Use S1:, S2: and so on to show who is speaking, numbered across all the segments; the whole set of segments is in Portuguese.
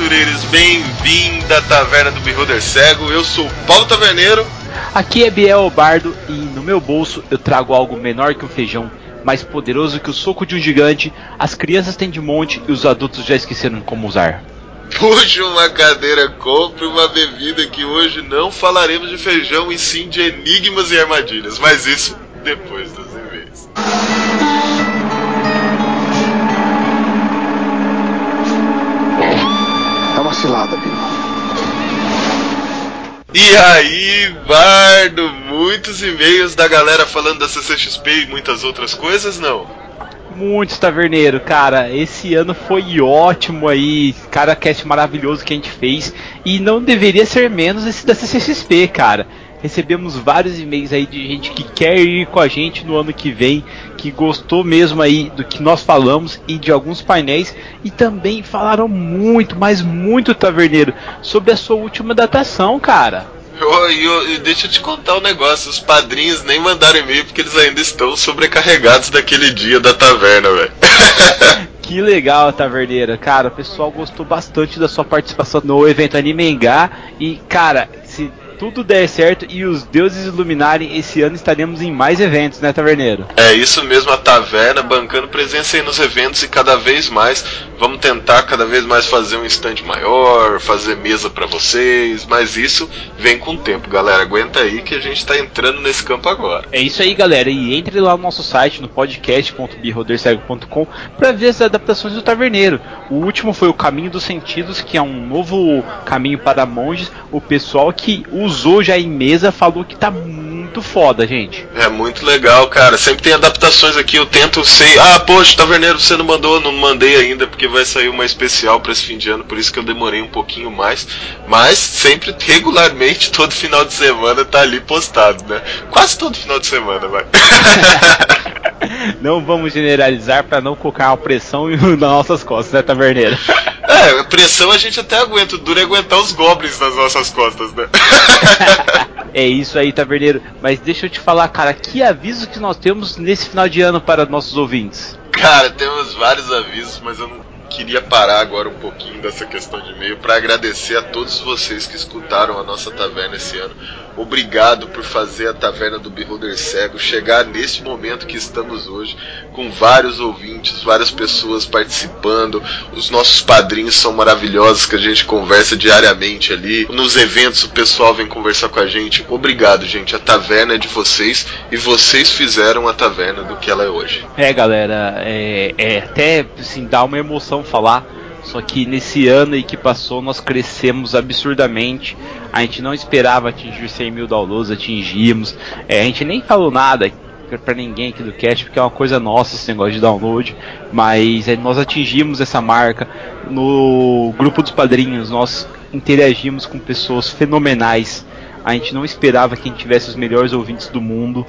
S1: aventureiros, bem-vindo à Taverna do Beholder Cego. Eu sou o Paulo Taverneiro.
S2: Aqui é Biel Bardo e no meu bolso eu trago algo menor que um feijão, mais poderoso que o soco de um gigante. As crianças têm de monte e os adultos já esqueceram como usar.
S1: Puxe uma cadeira, compre uma bebida que hoje não falaremos de feijão e sim de enigmas e armadilhas, mas isso depois dos e-mails.
S3: Bill.
S1: E aí, Bardo, muitos e-mails da galera falando da CCXP e muitas outras coisas, não?
S2: Muitos taverneiro, cara. Esse ano foi ótimo aí, cara, cast maravilhoso que a gente fez e não deveria ser menos esse da CCXP, cara. Recebemos vários e-mails aí de gente que quer ir com a gente no ano que vem, que gostou mesmo aí do que nós falamos e de alguns painéis e também falaram muito, mas muito taverneiro sobre a sua última datação, cara.
S1: Ô, e ô, e deixa eu te contar um negócio, os padrinhos nem mandaram e-mail porque eles ainda estão sobrecarregados daquele dia da taverna, velho.
S2: Que legal, Taverneira. Cara, o pessoal gostou bastante da sua participação no evento Anime Engá. E, cara, se tudo der certo e os deuses iluminarem, esse ano estaremos em mais eventos, né, Taverneiro?
S1: É isso mesmo, a taverna bancando presença aí nos eventos e cada vez mais vamos tentar cada vez mais fazer um stand maior, fazer mesa pra vocês, mas isso vem com o tempo, galera. Aguenta aí que a gente tá entrando nesse campo agora.
S2: É isso aí, galera. E entre lá no nosso site, no podcast.birrodercego.com, para ver as adaptações do Taverneiro. O último foi o Caminho dos Sentidos, que é um novo caminho para monges. O pessoal que usou já em mesa falou que tá muito foda, gente.
S1: É muito legal, cara. Sempre tem adaptações aqui. Eu tento ser. Ah, poxa, Taverneiro, você não mandou, não mandei ainda, porque vai sair uma especial para esse fim de ano, por isso que eu demorei um pouquinho mais. Mas sempre, regularmente, todo final de semana tá ali postado, né? Quase todo final de semana, vai.
S2: Não vamos generalizar para não colocar uma pressão nas nossas costas, né, Taverneiro?
S1: É, pressão a gente até aguenta, o duro é aguentar os goblins nas nossas costas, né?
S2: É isso aí, Taverneiro. Mas deixa eu te falar, cara, que aviso que nós temos nesse final de ano para nossos ouvintes?
S1: Cara, temos vários avisos, mas eu não queria parar agora um pouquinho dessa questão de e-mail para agradecer a todos vocês que escutaram a nossa taverna esse ano. Obrigado por fazer a taverna do Beholder Cego chegar nesse momento que estamos hoje, com vários ouvintes, várias pessoas participando. Os nossos padrinhos são maravilhosos, que a gente conversa diariamente ali. Nos eventos o pessoal vem conversar com a gente. Obrigado, gente. A taverna é de vocês e vocês fizeram a taverna do que ela é hoje.
S2: É, galera, é, é até assim, dá uma emoção falar. Só que nesse ano aí que passou, nós crescemos absurdamente. A gente não esperava atingir 100 mil downloads, atingimos. É, a gente nem falou nada para ninguém aqui do cast, porque é uma coisa nossa esse negócio de download. Mas é, nós atingimos essa marca. No grupo dos padrinhos, nós interagimos com pessoas fenomenais. A gente não esperava que a gente tivesse os melhores ouvintes do mundo.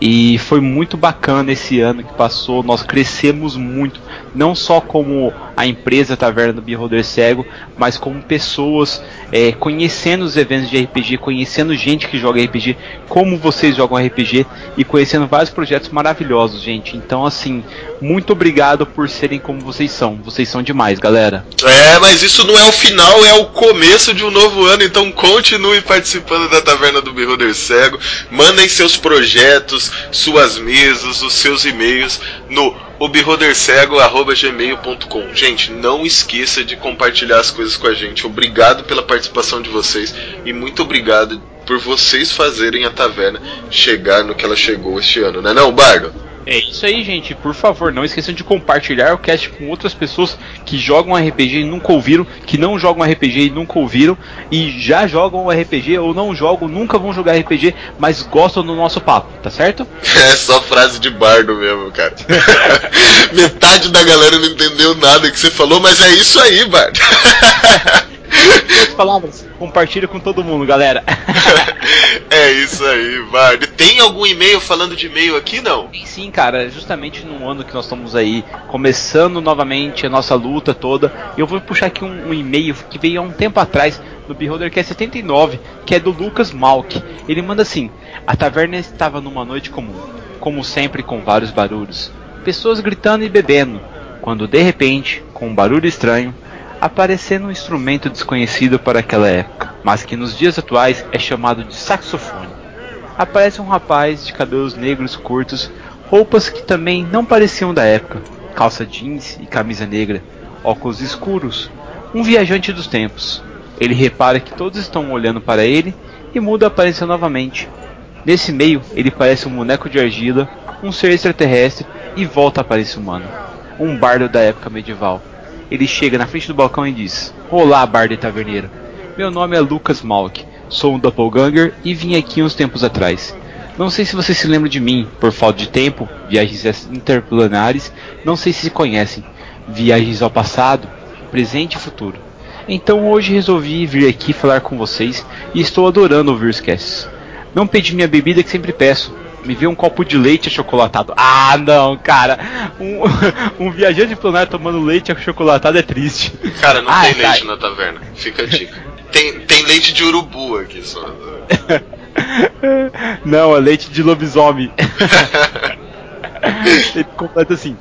S2: E foi muito bacana esse ano que passou. Nós crescemos muito, não só como a empresa Taverna do Beholder Cego, mas como pessoas é, conhecendo os eventos de RPG, conhecendo gente que joga RPG, como vocês jogam RPG e conhecendo vários projetos maravilhosos, gente. Então, assim, muito obrigado por serem como vocês são. Vocês são demais, galera.
S1: É, mas isso não é o final, é o começo de um novo ano, então continue participando da Taverna do Beholder Cego. Mandem seus projetos, suas mesas, os seus e-mails no obeholdercego.gmail.com Gente, não esqueça de compartilhar as coisas com a gente. Obrigado pela participação de vocês e muito obrigado por vocês fazerem a taverna chegar no que ela chegou este ano, né não, Bardo?
S2: É isso aí, gente. Por favor, não esqueçam de compartilhar o cast com outras pessoas que jogam RPG e nunca ouviram, que não jogam RPG e nunca ouviram, e já jogam RPG ou não jogam, nunca vão jogar RPG, mas gostam do nosso papo, tá certo?
S1: É só frase de bardo mesmo, cara. Metade da galera não entendeu nada que você falou, mas é isso aí, bardo.
S2: Em outras palavras, compartilha com todo mundo, galera.
S1: é isso aí, Bardo. Tem algum e-mail falando de e-mail aqui, não?
S2: Sim, cara, justamente no ano que nós estamos aí, começando novamente a nossa luta toda, eu vou puxar aqui um, um e-mail que veio há um tempo atrás no Beholdercast 79, que é do Lucas Malk. Ele manda assim: A taverna estava numa noite comum, como sempre com vários barulhos, pessoas gritando e bebendo, quando de repente, com um barulho estranho, aparecendo um instrumento desconhecido para aquela época, mas que nos dias atuais é chamado de saxofone. Aparece um rapaz de cabelos negros curtos, roupas que também não pareciam da época, calça jeans e camisa negra, óculos escuros, um viajante dos tempos. Ele repara que todos estão olhando para ele e muda a aparência novamente. Nesse meio, ele parece um boneco de argila, um ser extraterrestre e volta à aparência humana. Um bardo da época medieval. Ele chega na frente do balcão e diz: Olá, bardo e taverneiro. Meu nome é Lucas Malk. Sou um doppelganger e vim aqui uns tempos atrás. Não sei se você se lembra de mim, por falta de tempo, viagens interplanares, não sei se se conhecem, viagens ao passado, presente e futuro. Então hoje resolvi vir aqui falar com vocês e estou adorando ouvir os casts. Não pedi minha bebida que sempre peço. Me vê um copo de leite achocolatado. Ah, não, cara. Um, um viajante planar tomando leite achocolatado é triste.
S1: Cara, não ah, tem tá. leite na taverna. Fica a dica. Tem, tem leite de urubu aqui só.
S2: não, é leite de lobisomem. Ele completa assim: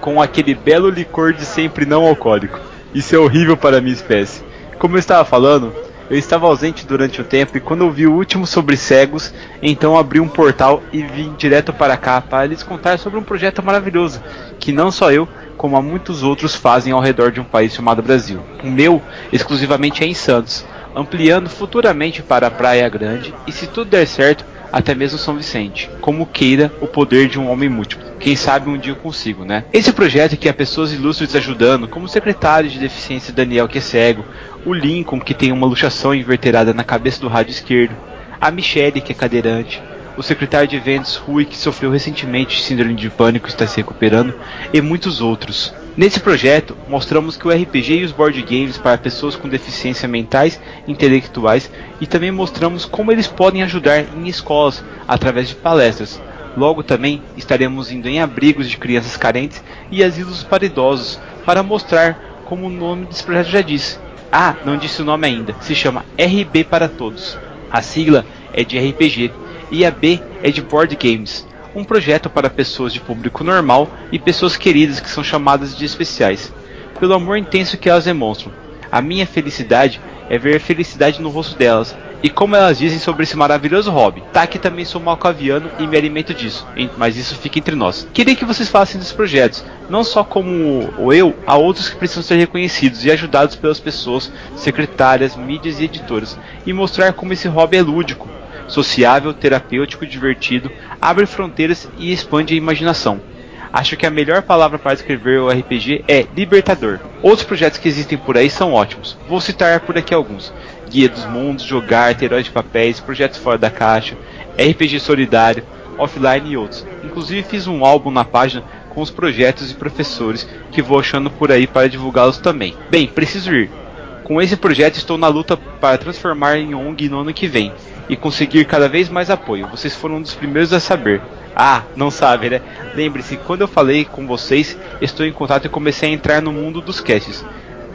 S2: com aquele belo licor de sempre não alcoólico. Isso é horrível para a minha espécie. Como eu estava falando, eu estava ausente durante o tempo e quando eu vi o último sobre cegos, então abri um portal e vim direto para cá para lhes contar sobre um projeto maravilhoso que não só eu, como muitos outros fazem ao redor de um país chamado Brasil. O meu, exclusivamente é em Santos, ampliando futuramente para a Praia Grande e se tudo der certo, até mesmo São Vicente, como queira o poder de um homem múltiplo. Quem sabe um dia eu consigo, né? Esse projeto que há pessoas ilustres ajudando, como o secretário de deficiência Daniel que é cego, o Lincoln que tem uma luxação inverterada na cabeça do rádio esquerdo, a Michelle que é cadeirante, o secretário de eventos Rui que sofreu recentemente síndrome de pânico e está se recuperando, e muitos outros. Nesse projeto, mostramos que o RPG e os board games para pessoas com deficiência mentais intelectuais e também mostramos como eles podem ajudar em escolas através de palestras. Logo também estaremos indo em abrigos de crianças carentes e asilos para idosos para mostrar como o nome desse projeto já diz. Ah, não disse o nome ainda. Se chama RB para Todos. A sigla é de RPG e a B é de Board Games um projeto para pessoas de público normal e pessoas queridas que são chamadas de especiais, pelo amor intenso que elas demonstram. A minha felicidade é ver felicidade no rosto delas e como elas dizem sobre esse maravilhoso hobby. Tá que também sou malcaviano e me alimento disso, mas isso fica entre nós. Queria que vocês falassem dos projetos, não só como o eu, há outros que precisam ser reconhecidos e ajudados pelas pessoas, secretárias, mídias e editoras, e mostrar como esse hobby é lúdico, sociável, terapêutico, divertido, abre fronteiras e expande a imaginação. Acho que a melhor palavra para descrever o RPG é libertador. Outros projetos que existem por aí são ótimos. Vou citar por aqui alguns: Guia dos Mundos, Jogar, Heróis de Papéis, Projetos Fora da Caixa, RPG Solidário, Offline e outros. Inclusive fiz um álbum na página com os projetos e professores que vou achando por aí para divulgá-los também. Bem, preciso ir. Com esse projeto estou na luta para transformar em ONG no ano que vem e conseguir cada vez mais apoio. Vocês foram um dos primeiros a saber. Ah, não sabe, né? Lembre-se, quando eu falei com vocês, estou em contato e comecei a entrar no mundo dos casts.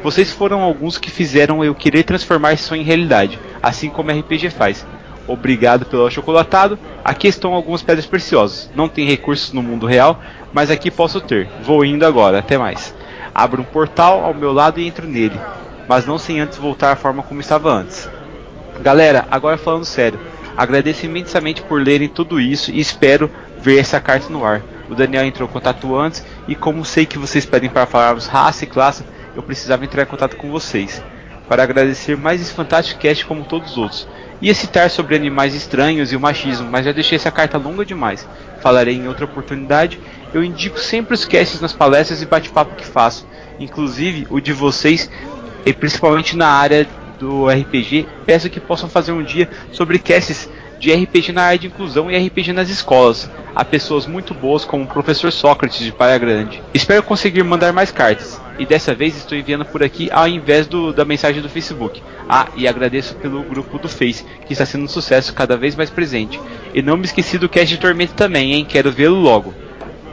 S2: Vocês foram alguns que fizeram eu querer transformar isso em realidade, assim como a RPG faz. Obrigado pelo chocolatado. Aqui estão algumas pedras preciosas. Não tem recursos no mundo real, mas aqui posso ter. Vou indo agora. Até mais. Abro um portal ao meu lado e entro nele, mas não sem antes voltar à forma como estava antes. Galera, agora falando sério, agradeço imensamente por lerem tudo isso e espero ver essa carta no ar. O Daniel entrou em contato antes e como sei que vocês pedem para falarmos raça e classe, eu precisava entrar em contato com vocês para agradecer mais esse fantástico cast como todos os outros. Ia citar sobre animais estranhos e o machismo, mas já deixei essa carta longa demais. Falarei em outra oportunidade. Eu indico sempre os casts nas palestras e bate-papo que faço, inclusive o de vocês, e principalmente na área do RPG, peço que possam fazer um dia sobre casts de RPG na área de inclusão e RPG nas escolas. Há pessoas muito boas como o professor Sócrates de Praia Grande. Espero conseguir mandar mais cartas. E dessa vez estou enviando por aqui ao invés do, da mensagem do Facebook. Ah, e agradeço pelo grupo do Face, que está sendo um sucesso cada vez mais presente. E não me esqueci do cast de Tormento também, hein? Quero vê-lo logo.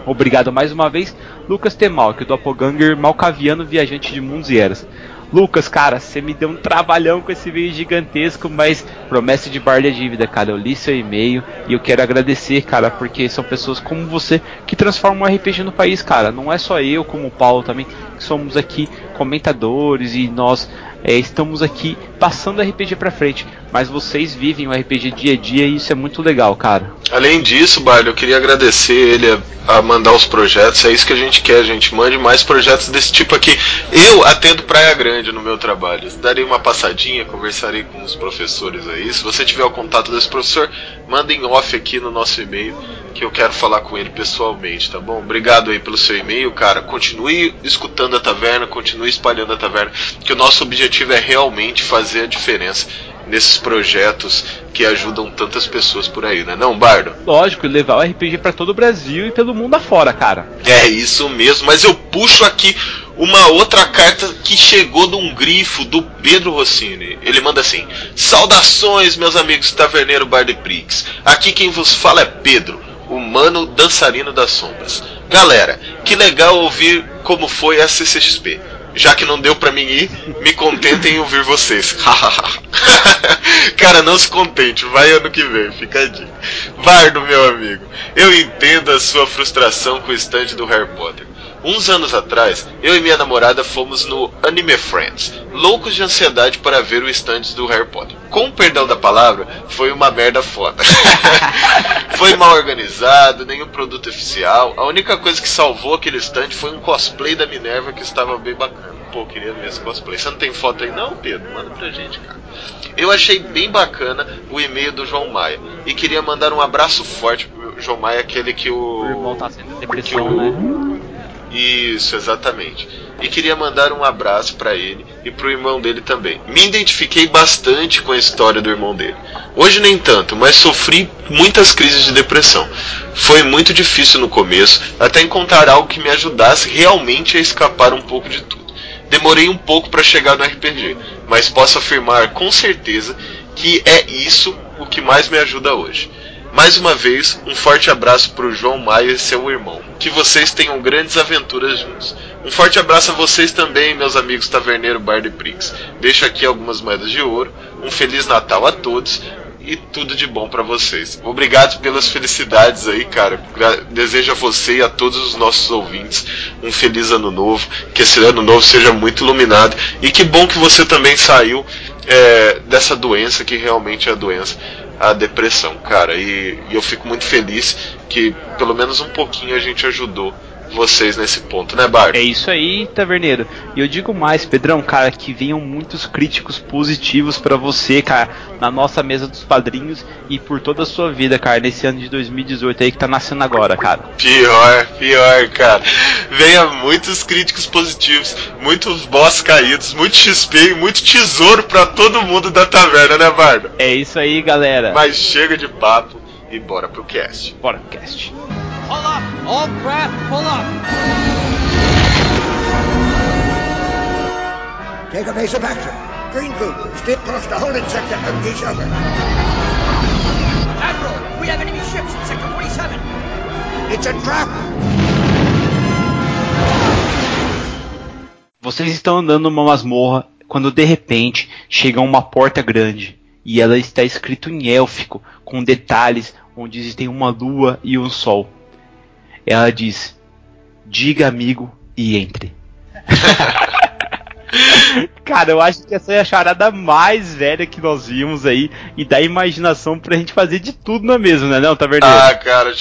S2: Obrigado mais uma vez, Lucas Temal, que é do Apoganger Malcaviano Viajante de Mundos e Eras. Lucas, cara, você me deu um trabalhão com esse e-mail gigantesco, mas promessa de bar de dívida, cara. Eu li seu e-mail e eu quero agradecer, cara, porque são pessoas como você que transformam o RPG no país, cara. Não é só eu, como o Paulo também, que somos aqui comentadores e nós é, estamos aqui passando RPG pra frente, mas vocês vivem o RPG dia a dia e isso é muito legal, cara.
S1: Além disso, Bardo, eu queria agradecer ele a, a, mandar os projetos, é isso que a gente quer, gente mande mais projetos desse tipo aqui. Eu atendo Praia Grande no meu trabalho, darei uma passadinha, conversarei com os professores aí. Se você tiver o contato desse professor, mandem off aqui no nosso e-mail que eu quero falar com ele pessoalmente, tá bom? Obrigado aí pelo seu e-mail, cara. Continue escutando a taverna, continue espalhando a taverna, que o nosso objetivo é realmente fazer a diferença nesses projetos que ajudam tantas pessoas por aí, né? Não, Bardo?
S2: Lógico, levar o RPG para todo o Brasil e pelo mundo afora, cara.
S1: É isso mesmo, mas eu puxo aqui uma outra carta que chegou de um grifo do Pedro Rossini. Ele manda assim: Saudações, meus amigos taverneiro Bardo Prix. Aqui quem vos fala é Pedro humano dançarino das sombras. Galera, que legal ouvir como foi a CCXP. Já que não deu para mim ir, me contentem em ouvir vocês. Cara, não se contente, vai ano que vem, fica a dica. Bardo, meu amigo, eu entendo a sua frustração com o stand do Harry Potter. Uns anos atrás, eu e minha namorada fomos no Anime Friends, loucos de ansiedade para ver o stand do Harry Potter. Com o perdão da palavra, foi uma merda foda. foi mal organizado, nenhum produto oficial. A única coisa que salvou aquele stand foi um cosplay da Minerva que estava bem bacana. Pô, eu queria ver esse cosplay. Você não tem foto aí não, Pedro? Manda pra gente, cara. Eu achei bem bacana o e-mail do João Maia. E queria mandar um abraço forte pro João Maia, aquele que o.
S2: O irmão tá sendo depressão, o... né?
S1: Isso, exatamente. E queria mandar um abraço para ele e pro irmão dele também. Me identifiquei bastante com a história do irmão dele. Hoje nem tanto, mas sofri muitas crises de depressão. Foi muito difícil no começo, até encontrar algo que me ajudasse realmente a escapar um pouco de tudo. Demorei um pouco para chegar no RPG, mas posso afirmar com certeza que é isso o que mais me ajuda hoje. Mais uma vez, um forte abraço para o João Maia e seu irmão. Que vocês tenham grandes aventuras juntos. Um forte abraço a vocês também, meus amigos Taverneiro Bar de Prix. Deixo aqui algumas moedas de ouro. Um Feliz Natal a todos e tudo de bom para vocês. Obrigado pelas felicidades aí, cara. Desejo a você e a todos os nossos ouvintes um feliz ano novo. Que esse ano novo seja muito iluminado. E que bom que você também saiu é, dessa doença que realmente é a doença a depressão, cara. E, e eu fico muito feliz que pelo menos um pouquinho a gente ajudou vocês nesse ponto, né, Bart?
S2: É isso aí, Taverneiro. E eu digo mais, Pedrão, cara, que venham muitos críticos positivos para você, cara, na nossa mesa dos padrinhos e por toda a sua vida, cara, nesse ano de 2018 aí que tá nascendo agora, cara.
S1: Pior, pior, cara. Venha muitos críticos positivos, muitos boss caídos, muito XP e muito tesouro para todo mundo da taverna, né, Bardo?
S2: É isso aí, galera.
S1: Mas chega de papo e bora pro cast.
S2: Bora pro cast.
S3: Pull up! All craft, pull up!
S4: Take a base of action. Green group, stay across the holding sector and each other.
S3: Admiral, we have enemy ships in Sector 47.
S4: It's a trap!
S2: Vocês estão andando numa masmorra quando de repente chega uma porta grande e ela está escrito em élfico com detalhes onde existem uma lua e um sol. Ela diz: Diga amigo e entre. Cara, eu acho que essa é a charada mais velha que nós vimos aí e dá imaginação pra gente fazer de tudo na mesma, né, não, Taverneiro?
S1: Ah, cara,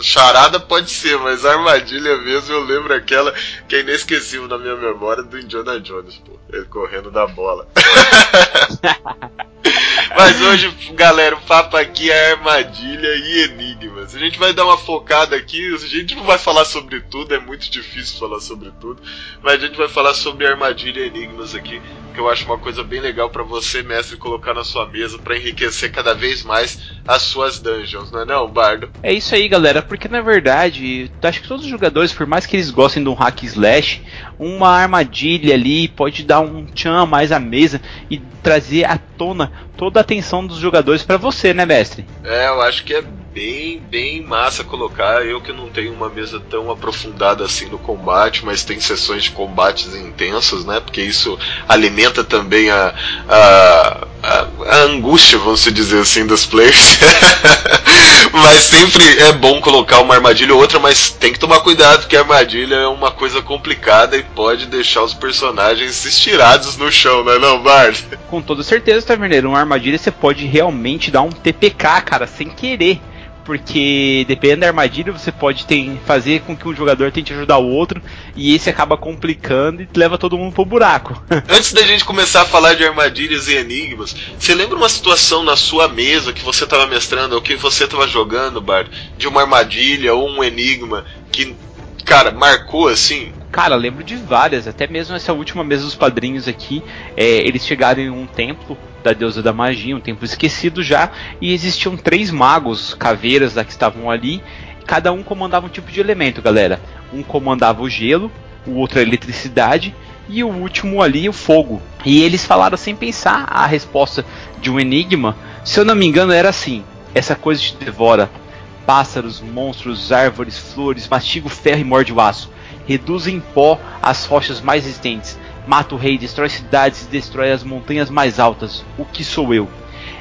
S1: charada pode ser, mas armadilha mesmo eu lembro aquela que é inesquecível na minha memória do Indiana Jones, pô. Ele correndo da bola. Mas hoje, galera, o papo aqui é armadilha e enigmas. A gente vai dar uma focada aqui, a gente não vai falar sobre tudo, é muito difícil falar sobre tudo, mas a gente vai falar sobre armadilha e enigmas aqui, que eu acho uma coisa bem legal para você, mestre, colocar na sua mesa para enriquecer cada vez mais as suas dungeons, não é não, Bardo?
S2: É isso aí, galera, porque na verdade, acho que todos os jogadores, por mais que eles gostem de um hack slash, uma armadilha ali pode dar um tchan mais à mesa e trazer à tona toda a atenção dos jogadores para você, né, mestre?
S1: É, eu acho que é bem, bem massa colocar. Eu que não tenho uma mesa tão aprofundada assim no combate, mas tem sessões de combates intensas, né? Porque isso alimenta também a, a, a, a angústia, vamos dizer assim, dos players. mas sempre é bom colocar uma armadilha ou outra, mas tem que tomar cuidado, porque a armadilha é uma coisa complicada e pode deixar os personagens estirados no chão, não é não, Bard?
S2: Com toda certeza, Taverneiro, uma armadilha você pode realmente dar um TPK, cara, sem querer porque dependendo da armadilha você pode ter, fazer com que um jogador tente ajudar o outro e esse acaba complicando e leva todo mundo pro buraco.
S1: Antes da gente começar a falar de armadilhas e enigmas, você lembra uma situação na sua mesa que você estava mestrando ou que você estava jogando, Bart, de uma armadilha ou um enigma que, cara, marcou assim?
S2: Cara, lembro de várias, até mesmo essa última mesa dos padrinhos aqui, é, eles chegaram em um templo da deusa da magia, um templo esquecido já, e existiam três magos, caveiras da que estavam ali, cada um comandava um tipo de elemento, galera. Um comandava o gelo, o outro a eletricidade e o último ali o fogo. E eles falaram sem pensar a resposta de um enigma. Se eu não me engano, era assim: essa coisa te devora pássaros, monstros, árvores, flores, mastiga o ferro e morde o aço. Reduz em pó as rochas mais resistentes mata o rei, destrói cidades, destrói as montanhas mais altas. O que sou eu?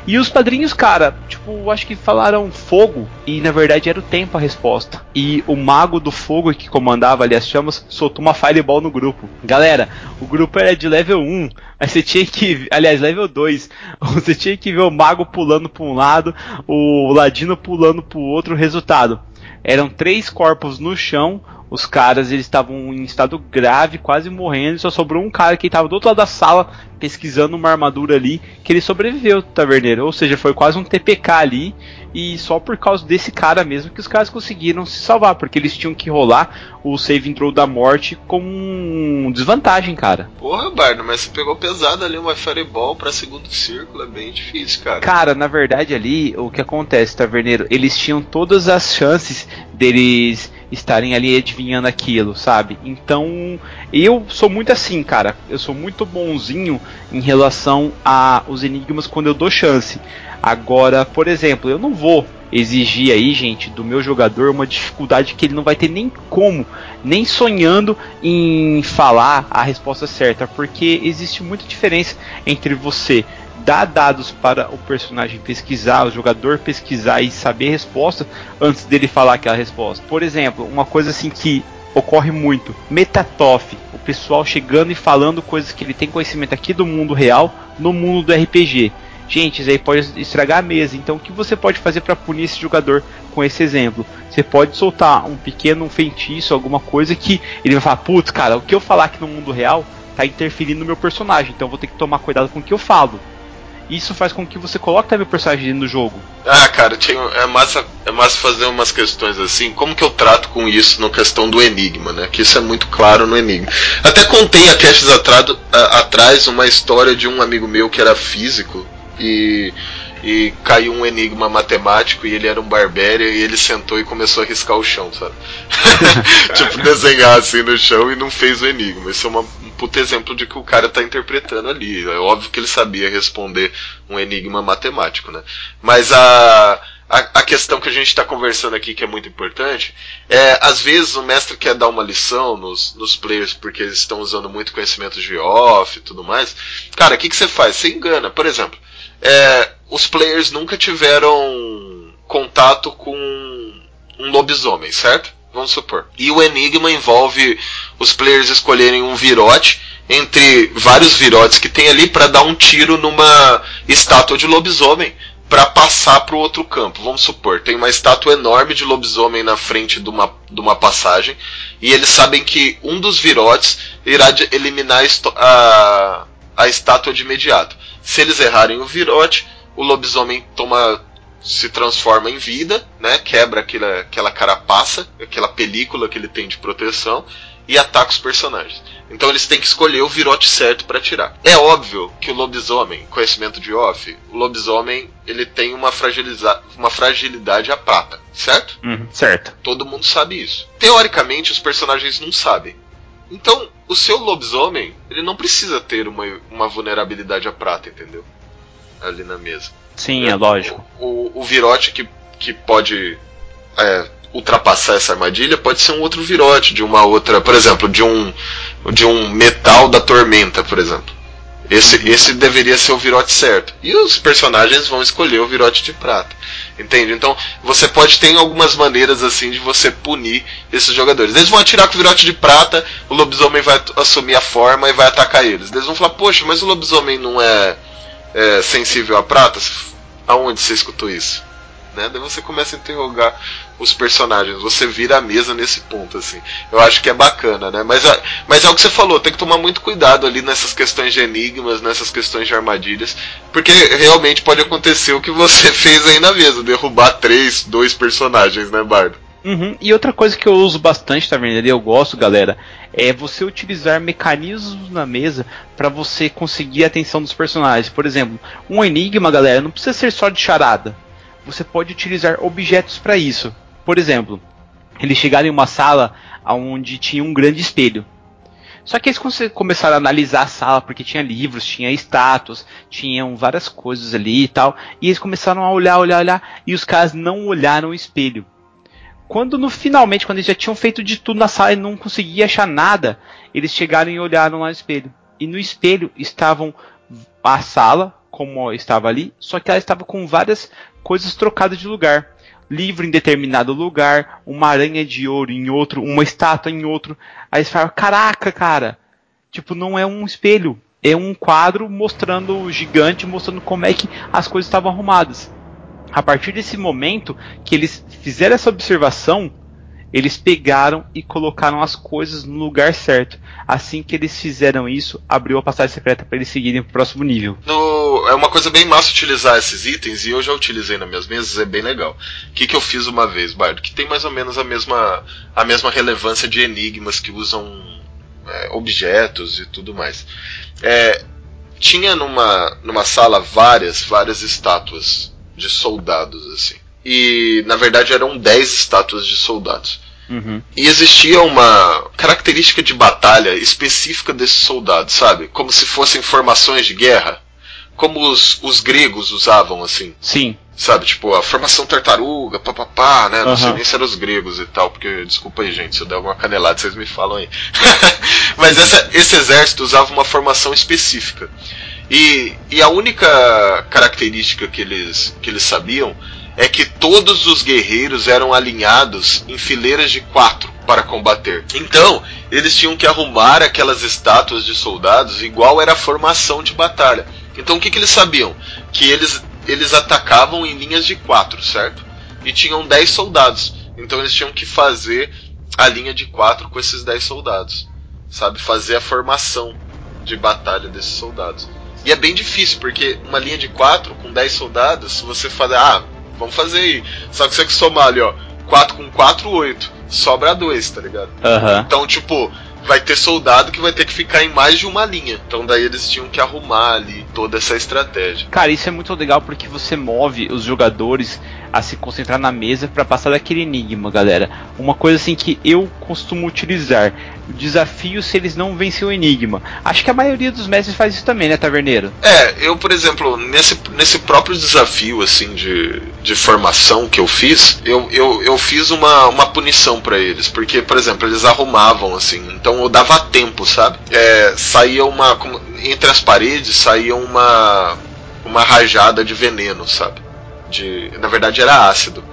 S2: E os padrinhos, cara, tipo, acho que falaram fogo e na verdade era o tempo a resposta. E o mago do fogo que comandava ali as chamas soltou uma fireball no grupo. Galera, o grupo era de level 1, mas você tinha que, aliás, level 2, você tinha que ver o mago pulando para um lado, o ladino pulando para o outro, resultado. Eram três corpos no chão, os caras eles estavam em estado grave, quase morrendo, e só sobrou um cara que estava do outro lado da sala pesquisando uma armadura ali, que ele sobreviveu, taverneiro. Ou seja, foi quase um TPK ali, e só por causa desse cara mesmo que os caras conseguiram se salvar, porque eles tinham que rolar o save throw da morte com desvantagem, cara.
S1: Porra, Bardo, mas você pegou pesado ali uma Fireball pra segundo círculo, é bem difícil, cara.
S2: Cara, na verdade ali, o que acontece, taverneiro, eles tinham todas as chances deles estarem ali adivinhando aquilo, sabe? Então, eu sou muito assim, cara. Eu sou muito bonzinho em relação a os enigmas quando eu dou chance. Agora, por exemplo, eu não vou exigir aí, gente, do meu jogador uma dificuldade que ele não vai ter nem como, nem sonhando em falar a resposta certa, porque existe muita diferença entre você dar dados para o personagem pesquisar, o jogador pesquisar e saber a resposta antes dele falar aquela resposta. Por exemplo, uma coisa assim que ocorre muito, Metatof, o pessoal chegando e falando coisas que ele tem conhecimento aqui do mundo real no mundo do RPG. Gente, isso aí pode estragar a mesa. Então, o que você pode fazer para punir esse jogador com esse exemplo? Você pode soltar um pequeno feitiço, alguma coisa que ele vai falar: Putz, cara, o que eu falar aqui no mundo real tá interferindo no meu personagem, então vou ter que tomar cuidado com o que eu falo. Isso faz com que você coloque também o personagem no jogo.
S1: Ah, cara, é massa, é massa fazer umas questões assim. Como que eu trato com isso na questão do enigma, né? Que isso é muito claro no enigma. Até contei a Caches atrás uma história de um amigo meu que era físico e, e caiu um enigma matemático e ele era um barbéria e ele sentou e começou a riscar o chão, sabe? tipo, desenhar assim no chão e não fez o enigma. Isso é uma, um puto exemplo de que o cara tá interpretando ali. É óbvio que ele sabia responder um enigma matemático, né? Mas a a, questão que a gente está conversando aqui, que é muito importante, é às vezes o mestre quer dar uma lição nos, nos players porque eles estão usando muito conhecimento de off e tudo mais. Cara, o que, que você faz? Você engana. Por exemplo, é, os players nunca tiveram contato com um lobisomem, certo? Vamos supor. E o enigma envolve os players escolherem um virote entre vários virotes que tem ali para dar um tiro numa estátua de lobisomem para passar para o outro campo. Vamos supor, tem uma estátua enorme de lobisomem na frente de uma, de uma passagem e eles sabem que um dos virotes irá eliminar a, a estátua de imediato. Se eles errarem o virote, o lobisomem toma se transforma em vida, né? Quebra aquela, aquela carapaça, aquela película que ele tem de proteção e ataca os personagens. Então eles têm que escolher o virote certo para tirar. É óbvio que o lobisomem, conhecimento de off, o lobisomem ele tem uma, uma fragilidade à prata, certo?
S2: Uhum, certo.
S1: Todo mundo sabe isso. Teoricamente os personagens não sabem. Então, o seu lobisomem, ele não precisa ter uma, uma vulnerabilidade à prata, entendeu? Ali na mesa.
S2: Sim, é, é lógico.
S1: O, o, o, virote que que pode é, ultrapassar essa armadilha pode ser um outro virote de uma outra, por exemplo, de um de um metal da tormenta, por exemplo. Esse, esse deveria ser o virote certo. E os personagens vão escolher o virote de prata. Entende? Então, você pode ter algumas maneiras assim de você punir esses jogadores. Eles vão atirar com o virote de prata, o lobisomem vai assumir a forma e vai atacar eles. Eles vão falar, poxa, mas o lobisomem não é, é sensível à prata? Aonde você escutou isso? Né? Daí você começa a interrogar os personagens, você vira a mesa nesse ponto, assim. Eu acho que é bacana, né? Mas, mas é o que você falou, tem que tomar muito cuidado ali nessas questões de enigmas, nessas questões de armadilhas, porque realmente pode acontecer o que você fez aí na mesa, derrubar três, dois personagens, né, Bardo?
S2: Uhum. E outra coisa que eu uso bastante, tá vendo? Eu gosto, galera, é você utilizar mecanismos na mesa para você conseguir a atenção dos personagens. Por exemplo, um enigma, galera, não precisa ser só de charada. Você pode utilizar objetos para isso. Por exemplo, eles chegaram em uma sala onde tinha um grande espelho. Só que eles começaram a analisar a sala porque tinha livros, tinha estátuas, tinham várias coisas ali e tal. E eles começaram a olhar, olhar, olhar. E os caras não olharam o espelho. Quando no finalmente, quando eles já tinham feito de tudo na sala e não conseguiam achar nada, eles chegaram e olharam lá no espelho. E no espelho estavam a sala, como estava ali, só que ela estava com várias coisas trocadas de lugar livro em determinado lugar, uma aranha de ouro em outro, uma estátua em outro. Aí você fala, caraca, cara, tipo, não é um espelho, é um quadro mostrando o gigante, mostrando como é que as coisas estavam arrumadas. A partir desse momento que eles fizeram essa observação, eles pegaram e colocaram as coisas no lugar certo. Assim que eles fizeram isso, abriu a passagem secreta para eles seguirem pro próximo nível.
S1: No, é uma coisa bem massa utilizar esses itens, e eu já utilizei nas minhas mesas, é bem legal. O que, que eu fiz uma vez, Bardo? Que tem mais ou menos a mesma, a mesma relevância de enigmas que usam é, objetos e tudo mais. É, tinha numa, numa sala várias, várias estátuas de soldados, assim. E na verdade eram 10 estátuas de soldados.
S2: Uhum.
S1: E existia uma característica de batalha específica desses soldados, sabe? Como se fossem formações de guerra. Como os, os gregos usavam, assim.
S2: Sim.
S1: Sabe, tipo, a formação tartaruga, papapá, né? Não
S2: Uhum.
S1: sei nem se eram os gregos e tal, porque, desculpa aí, gente, se eu der alguma canelada, vocês me falam aí. Mas essa, esse exército usava uma formação específica. E, e a única característica que eles, que eles sabiam é que todos os guerreiros eram alinhados em fileiras de quatro para combater. Então, eles tinham que arrumar aquelas estátuas de soldados igual era a formação de batalha. Então, o que, que eles sabiam? Que eles, eles atacavam em linhas de quatro, certo? E tinham 10 soldados. Então, eles tinham que fazer a linha de quatro com esses 10 soldados. Sabe? Fazer a formação de batalha desses soldados. E é bem difícil, porque uma linha de 4 com 10 soldados, se você fazer. Ah, vamos fazer aí. Só que você que somar ali, ó. 4 com 4, 8. Sobra 2, tá ligado?
S2: Aham.
S1: Então, tipo, vai ter soldado que vai ter que ficar em mais de uma linha. Então daí eles tinham que arrumar ali toda essa estratégia.
S2: Cara, isso é muito legal porque você move os jogadores a se concentrar na mesa para passar daquele enigma, galera. Uma coisa assim que eu costumo utilizar, desafio se eles não vencem o enigma. Acho que a maioria dos mestres faz isso também, né, Taverneiro?
S1: É, eu, por exemplo, nesse, nesse próprio desafio assim de, de formação que eu fiz, eu, eu, eu fiz uma, uma punição para eles, porque, por exemplo, eles arrumavam assim, então eu dava tempo, sabe? É, saía uma entre as paredes saía uma uma rajada de veneno, sabe? De, na verdade era ácido.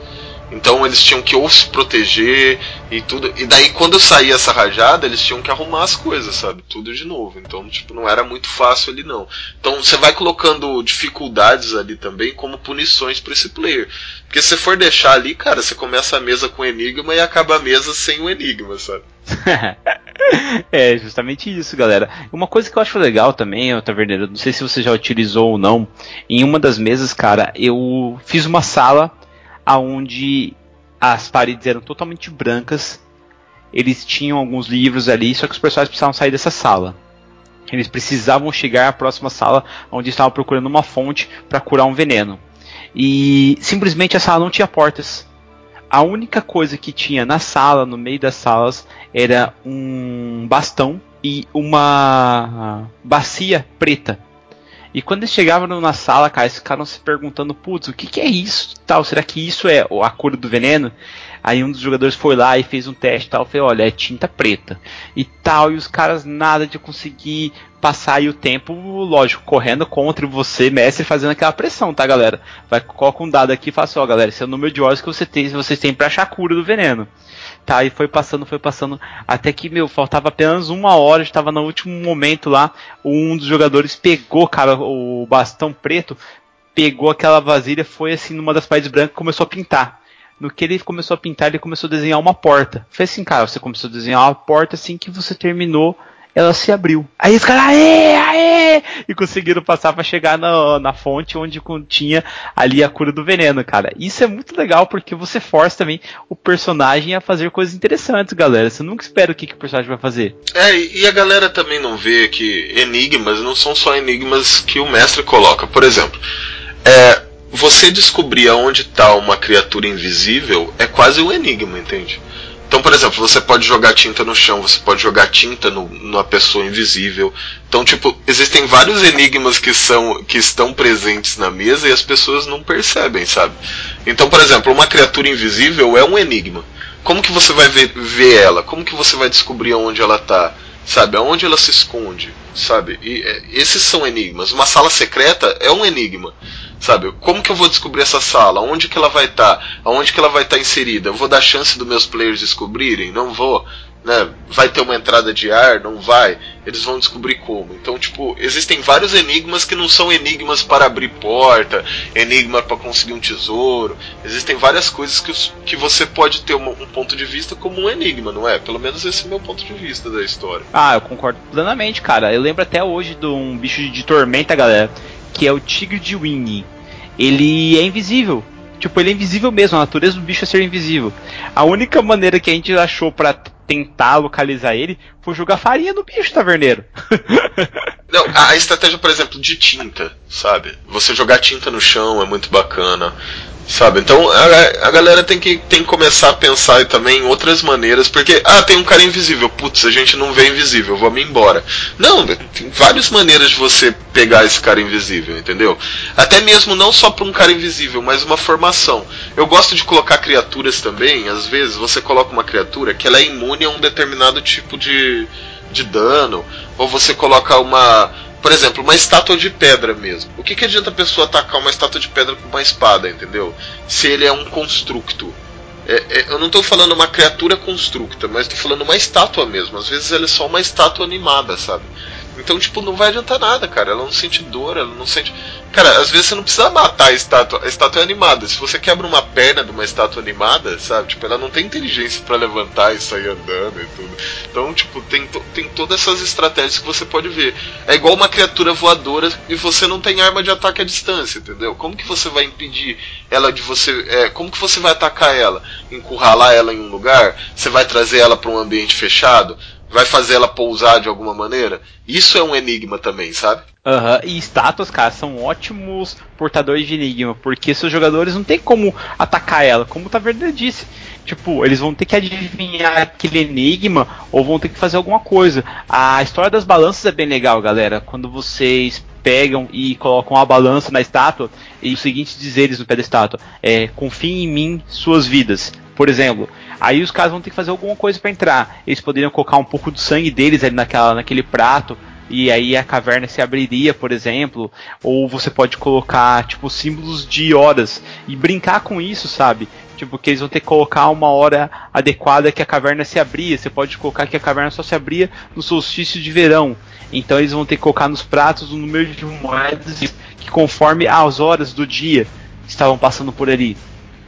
S1: Então eles tinham que ou se proteger e tudo. E daí quando saía essa rajada, eles tinham que arrumar as coisas, sabe? Tudo de novo. Então, tipo, não era muito fácil ali não. Então você vai colocando dificuldades ali também como punições para esse player. Porque se for deixar ali, cara, você começa a mesa com enigma e acaba a mesa sem o enigma, sabe?
S2: é, justamente isso, galera. Uma coisa que eu acho legal também, Taverneiro, não sei se você já utilizou ou não, em uma das mesas, cara, eu fiz uma sala aonde as paredes eram totalmente brancas, eles tinham alguns livros ali, só que os personagens precisavam sair dessa sala. Eles precisavam chegar à próxima sala, onde estavam procurando uma fonte para curar um veneno. E simplesmente a sala não tinha portas. A única coisa que tinha na sala, no meio das salas, era um bastão e uma bacia preta. E quando eles chegavam na sala, cara, eles ficaram se perguntando, putz, o que, que é isso? Tal, será que isso é a cura do veneno? Aí um dos jogadores foi lá e fez um teste tal, falei, olha, é tinta preta. E tal, e os caras nada de conseguir passar aí o tempo, lógico, correndo contra você, mestre, fazendo aquela pressão, tá, galera? Vai, coloca um dado aqui e fala assim, ó, galera, esse é o número de horas que você tem, vocês têm pra achar a cura do veneno. Tá, e foi passando, foi passando, até que, meu, faltava apenas uma hora, estava no último momento lá, um dos jogadores pegou, cara, o bastão preto, pegou aquela vasilha, foi assim numa das paredes brancas e começou a pintar. No que ele começou a pintar, ele começou a desenhar uma porta. Foi assim, cara, você começou a desenhar uma porta assim que você terminou ela se abriu. Aí os caras, aê, aê! E conseguiram passar para chegar na, na fonte onde continha ali a cura do veneno, cara. Isso é muito legal porque você força também o personagem a fazer coisas interessantes, galera. Você nunca espera o que, que o personagem vai fazer.
S1: É, e a galera também não vê que enigmas não são só enigmas que o mestre coloca. Por exemplo, é, você descobrir aonde está uma criatura invisível é quase um enigma, entende? Então, por exemplo, você pode jogar tinta no chão, você pode jogar tinta no, numa pessoa invisível. Então, tipo, existem vários enigmas que são que estão presentes na mesa e as pessoas não percebem, sabe? Então, por exemplo, uma criatura invisível é um enigma. Como que você vai ver, ver ela? Como que você vai descobrir onde ela está? Sabe? Aonde ela se esconde? Sabe? E é, esses são enigmas. Uma sala secreta é um enigma. Sabe? Como que eu vou descobrir essa sala? Onde que ela vai estar? Tá? Aonde que ela vai estar tá inserida? Eu vou dar chance dos meus players descobrirem? Não vou. Né? Vai ter uma entrada de ar? Não vai. Eles vão descobrir como. Então, tipo, existem vários enigmas que não são enigmas para abrir porta, enigma para conseguir um tesouro. Existem várias coisas que, que você pode ter um, um ponto de vista como um enigma, não é? Pelo menos esse é o meu ponto de vista da história.
S2: Ah, eu concordo plenamente, cara. Eu lembro até hoje de um bicho de tormenta, galera que é o tigre de Winnie. Ele é invisível. Tipo, ele é invisível mesmo, a natureza do bicho é ser invisível. A única maneira que a gente achou para tentar localizar ele foi jogar farinha no bicho, taverneiro.
S1: Não, a estratégia, por exemplo, de tinta, sabe? Você jogar tinta no chão é muito bacana. Sabe? Então a, a galera tem que, tem que começar a pensar também em outras maneiras, porque, ah, tem um cara invisível, putz, a gente não vê invisível, vamos embora. Não, tem várias maneiras de você pegar esse cara invisível, entendeu? Até mesmo não só para um cara invisível, mas uma formação. Eu gosto de colocar criaturas também, às vezes você coloca uma criatura que ela é imune a um determinado tipo de, de dano, ou você coloca uma por exemplo, uma estátua de pedra mesmo. O que, que adianta a pessoa atacar uma estátua de pedra com uma espada, entendeu? Se ele é um constructo. É, é, eu não estou falando uma criatura constructa, mas estou falando uma estátua mesmo. Às vezes ela é só uma estátua animada, sabe? Então, tipo, não vai adiantar nada, cara. Ela não sente dor, ela não sente. Cara, às vezes você não precisa matar a estátua. A estátua é animada. Se você quebra uma perna de uma estátua animada, sabe? Tipo, ela não tem inteligência para levantar e sair andando e tudo. Então, tipo, tem, tem todas essas estratégias que você pode ver. É igual uma criatura voadora e você não tem arma de ataque à distância, entendeu? Como que você vai impedir ela de você. É, como que você vai atacar ela? Encurralar ela em um lugar? Você vai trazer ela para um ambiente fechado? Vai fazer ela pousar de alguma maneira? Isso é um enigma também, sabe?
S2: Aham, uhum. e estátuas, cara, são ótimos portadores de enigma, porque seus jogadores não tem como atacar ela, como o Taverna disse. Tipo, eles vão ter que adivinhar aquele enigma ou vão ter que fazer alguma coisa. A história das balanças é bem legal, galera. Quando vocês pegam e colocam a balança na estátua e os seguintes dizeres no pé da estátua é confiem em mim suas vidas. Por exemplo, Aí os caras vão ter que fazer alguma coisa para entrar. Eles poderiam colocar um pouco do sangue deles ali naquela, naquele prato. E aí a caverna se abriria, por exemplo. Ou você pode colocar, tipo, símbolos de horas. E brincar com isso, sabe? Tipo, que eles vão ter que colocar uma hora adequada que a caverna se abria. Você pode colocar que a caverna só se abria no solstício de verão. Então eles vão ter que colocar nos pratos o número de moedas que conforme as horas do dia estavam passando por ali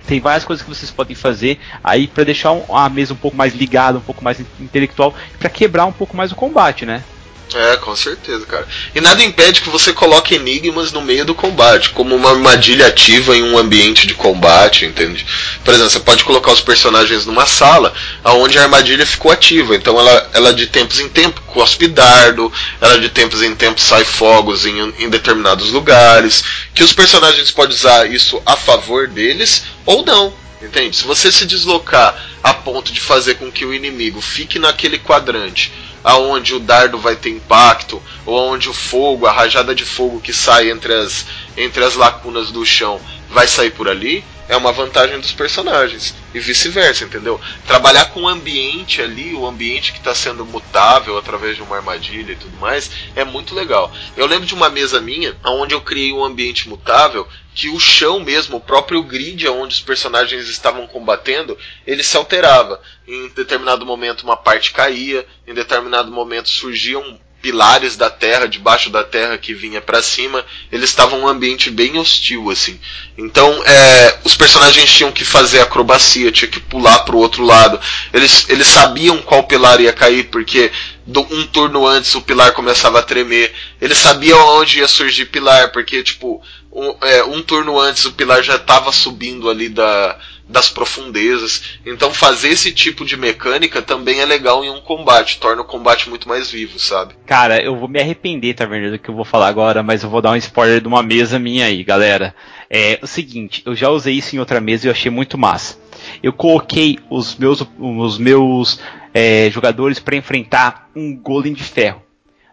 S2: tem várias coisas que vocês podem fazer aí para deixar a mesa um pouco mais ligada, um pouco mais intelectual, para quebrar um pouco mais o combate, né?
S1: É, com certeza, cara. E nada impede que você coloque enigmas no meio do combate, como uma armadilha ativa em um ambiente de combate, entende? Por exemplo, você pode colocar os personagens numa sala onde a armadilha ficou ativa, então ela, ela de tempos em tempos cospe dardo, ela de tempos em tempos sai fogos em, em determinados lugares, que os personagens podem usar isso a favor deles ou não, entende? Se você se deslocar a ponto de fazer com que o inimigo fique naquele quadrante aonde o dardo vai ter impacto, ou aonde o fogo, a rajada de fogo que sai entre as, entre as lacunas do chão vai sair por ali, é uma vantagem dos personagens. E vice-versa, entendeu? Trabalhar com o ambiente ali, o ambiente que está sendo mutável através de uma armadilha e tudo mais, é muito legal. Eu lembro de uma mesa minha, onde eu criei um ambiente mutável, que o chão mesmo, o próprio grid onde os personagens estavam combatendo, ele se alterava. Em determinado momento uma parte caía, em determinado momento surgiam pilares da terra, debaixo da terra que vinha para cima, eles estavam um ambiente bem hostil assim. Então, é, os personagens tinham que fazer acrobacia, tinha que pular para o outro lado. Eles, eles sabiam qual pilar ia cair porque do, um turno antes o pilar começava a tremer. Eles sabiam onde ia surgir pilar porque tipo um, é, um turno antes o pilar já estava subindo ali da das profundezas. Então fazer esse tipo de mecânica também é legal em um combate, torna o combate muito mais vivo, sabe?
S2: Cara, eu vou me arrepender, tá vendo, do que eu vou falar agora, mas eu vou dar um spoiler de uma mesa minha aí, galera. É o seguinte, eu já usei isso em outra mesa e eu achei muito massa. Eu coloquei os meus, os meus é, jogadores para enfrentar um golem de ferro.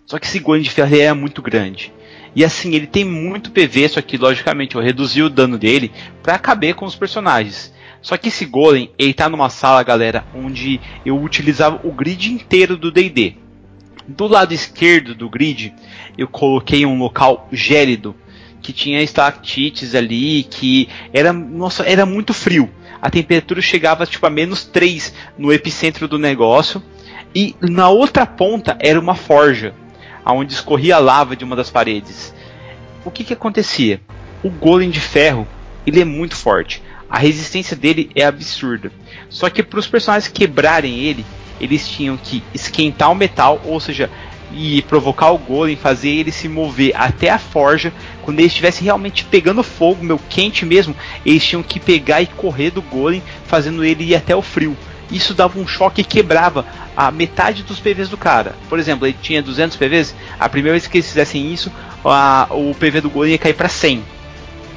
S2: Só que esse golem de ferro é muito grande. E assim, ele tem muito PV, só que logicamente eu reduzi o dano dele para caber com os personagens. Só que esse golem, ele tá numa sala, galera, onde eu utilizava o grid inteiro do D&D. Do lado esquerdo do grid, eu coloquei um local gélido, que tinha estalactites ali, que era, nossa, era muito frio. A temperatura chegava tipo a menos 3 no epicentro do negócio. E na outra ponta era uma forja, onde escorria lava de uma das paredes. O que que acontecia? O golem de ferro, ele é muito forte a resistência dele é absurda. Só que para os personagens quebrarem ele, eles tinham que esquentar o metal, ou seja, e provocar o golem, fazer ele se mover até a forja. Quando ele estivesse realmente pegando fogo, meu quente mesmo, eles tinham que pegar e correr do golem, fazendo ele ir até o frio. Isso dava um choque e quebrava a metade dos PVs do cara. Por exemplo, ele tinha 200 PVs, a primeira vez que eles fizessem isso, a, o PV do golem ia cair para 100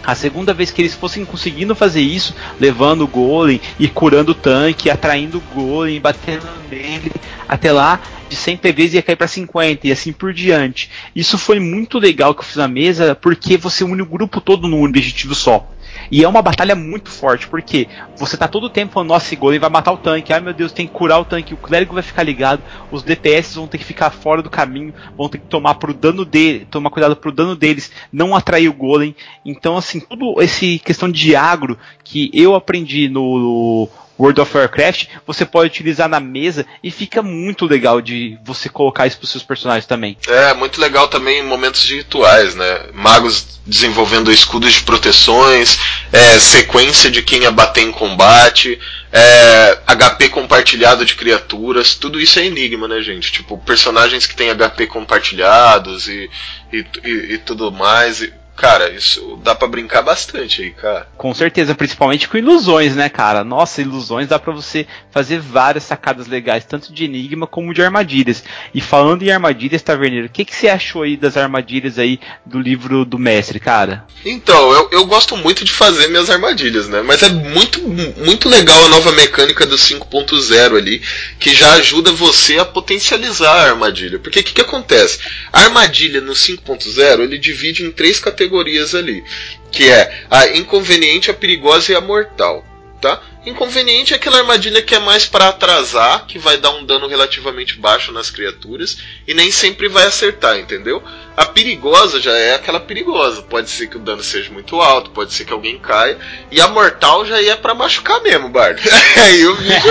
S2: a segunda vez que eles fossem conseguindo fazer isso, levando o golem e curando o tanque, atraindo o golem, batendo nele, até lá de 100 PVs ia cair para 50 e assim por diante. Isso foi muito legal que eu fiz na mesa, porque você une o grupo todo num objetivo só. E é uma batalha muito forte, porque você tá todo o tempo falando, nossa, esse golem vai matar o tanque, ai meu Deus, tem que curar o tanque, o clérigo vai ficar ligado, os DPS vão ter que ficar fora do caminho, vão ter que tomar pro dano dele, tomar cuidado pro dano deles, não atrair o golem. Então, assim, tudo esse questão de agro que eu aprendi no World of Warcraft, você pode utilizar na mesa e fica muito legal de você colocar isso pros seus personagens também.
S1: É, muito legal também em momentos de rituais, né? Magos desenvolvendo escudos de proteções, é, sequência de quem abater em combate, é, HP compartilhado de criaturas, tudo isso é enigma, né, gente? Tipo, personagens que têm HP compartilhados e, e, e, e tudo mais. E, cara, isso dá para brincar bastante aí, cara.
S2: Com certeza, principalmente com ilusões, né, cara? Nossa, ilusões dá para você fazer várias sacadas legais, tanto de enigma como de armadilhas. E falando em armadilhas, Taverneiro, o que, que você achou aí das armadilhas aí do livro do mestre, cara?
S1: Então, eu, eu gosto muito de fazer minhas armadilhas, né? Mas é muito, muito legal a nova mecânica do 5.0 ali, que já ajuda você a potencializar a armadilha. Porque o que, que acontece? A armadilha no 5.0 ele divide em três categorias categorias ali, que é a inconveniente, a perigosa e a mortal, tá? Inconveniente é aquela armadilha que é mais para atrasar, que vai dar um dano relativamente baixo nas criaturas e nem sempre vai acertar, entendeu? A perigosa já é aquela perigosa, pode ser que o dano seja muito alto, pode ser que alguém caia, e a mortal já é para machucar mesmo, Bard. aí o bicho.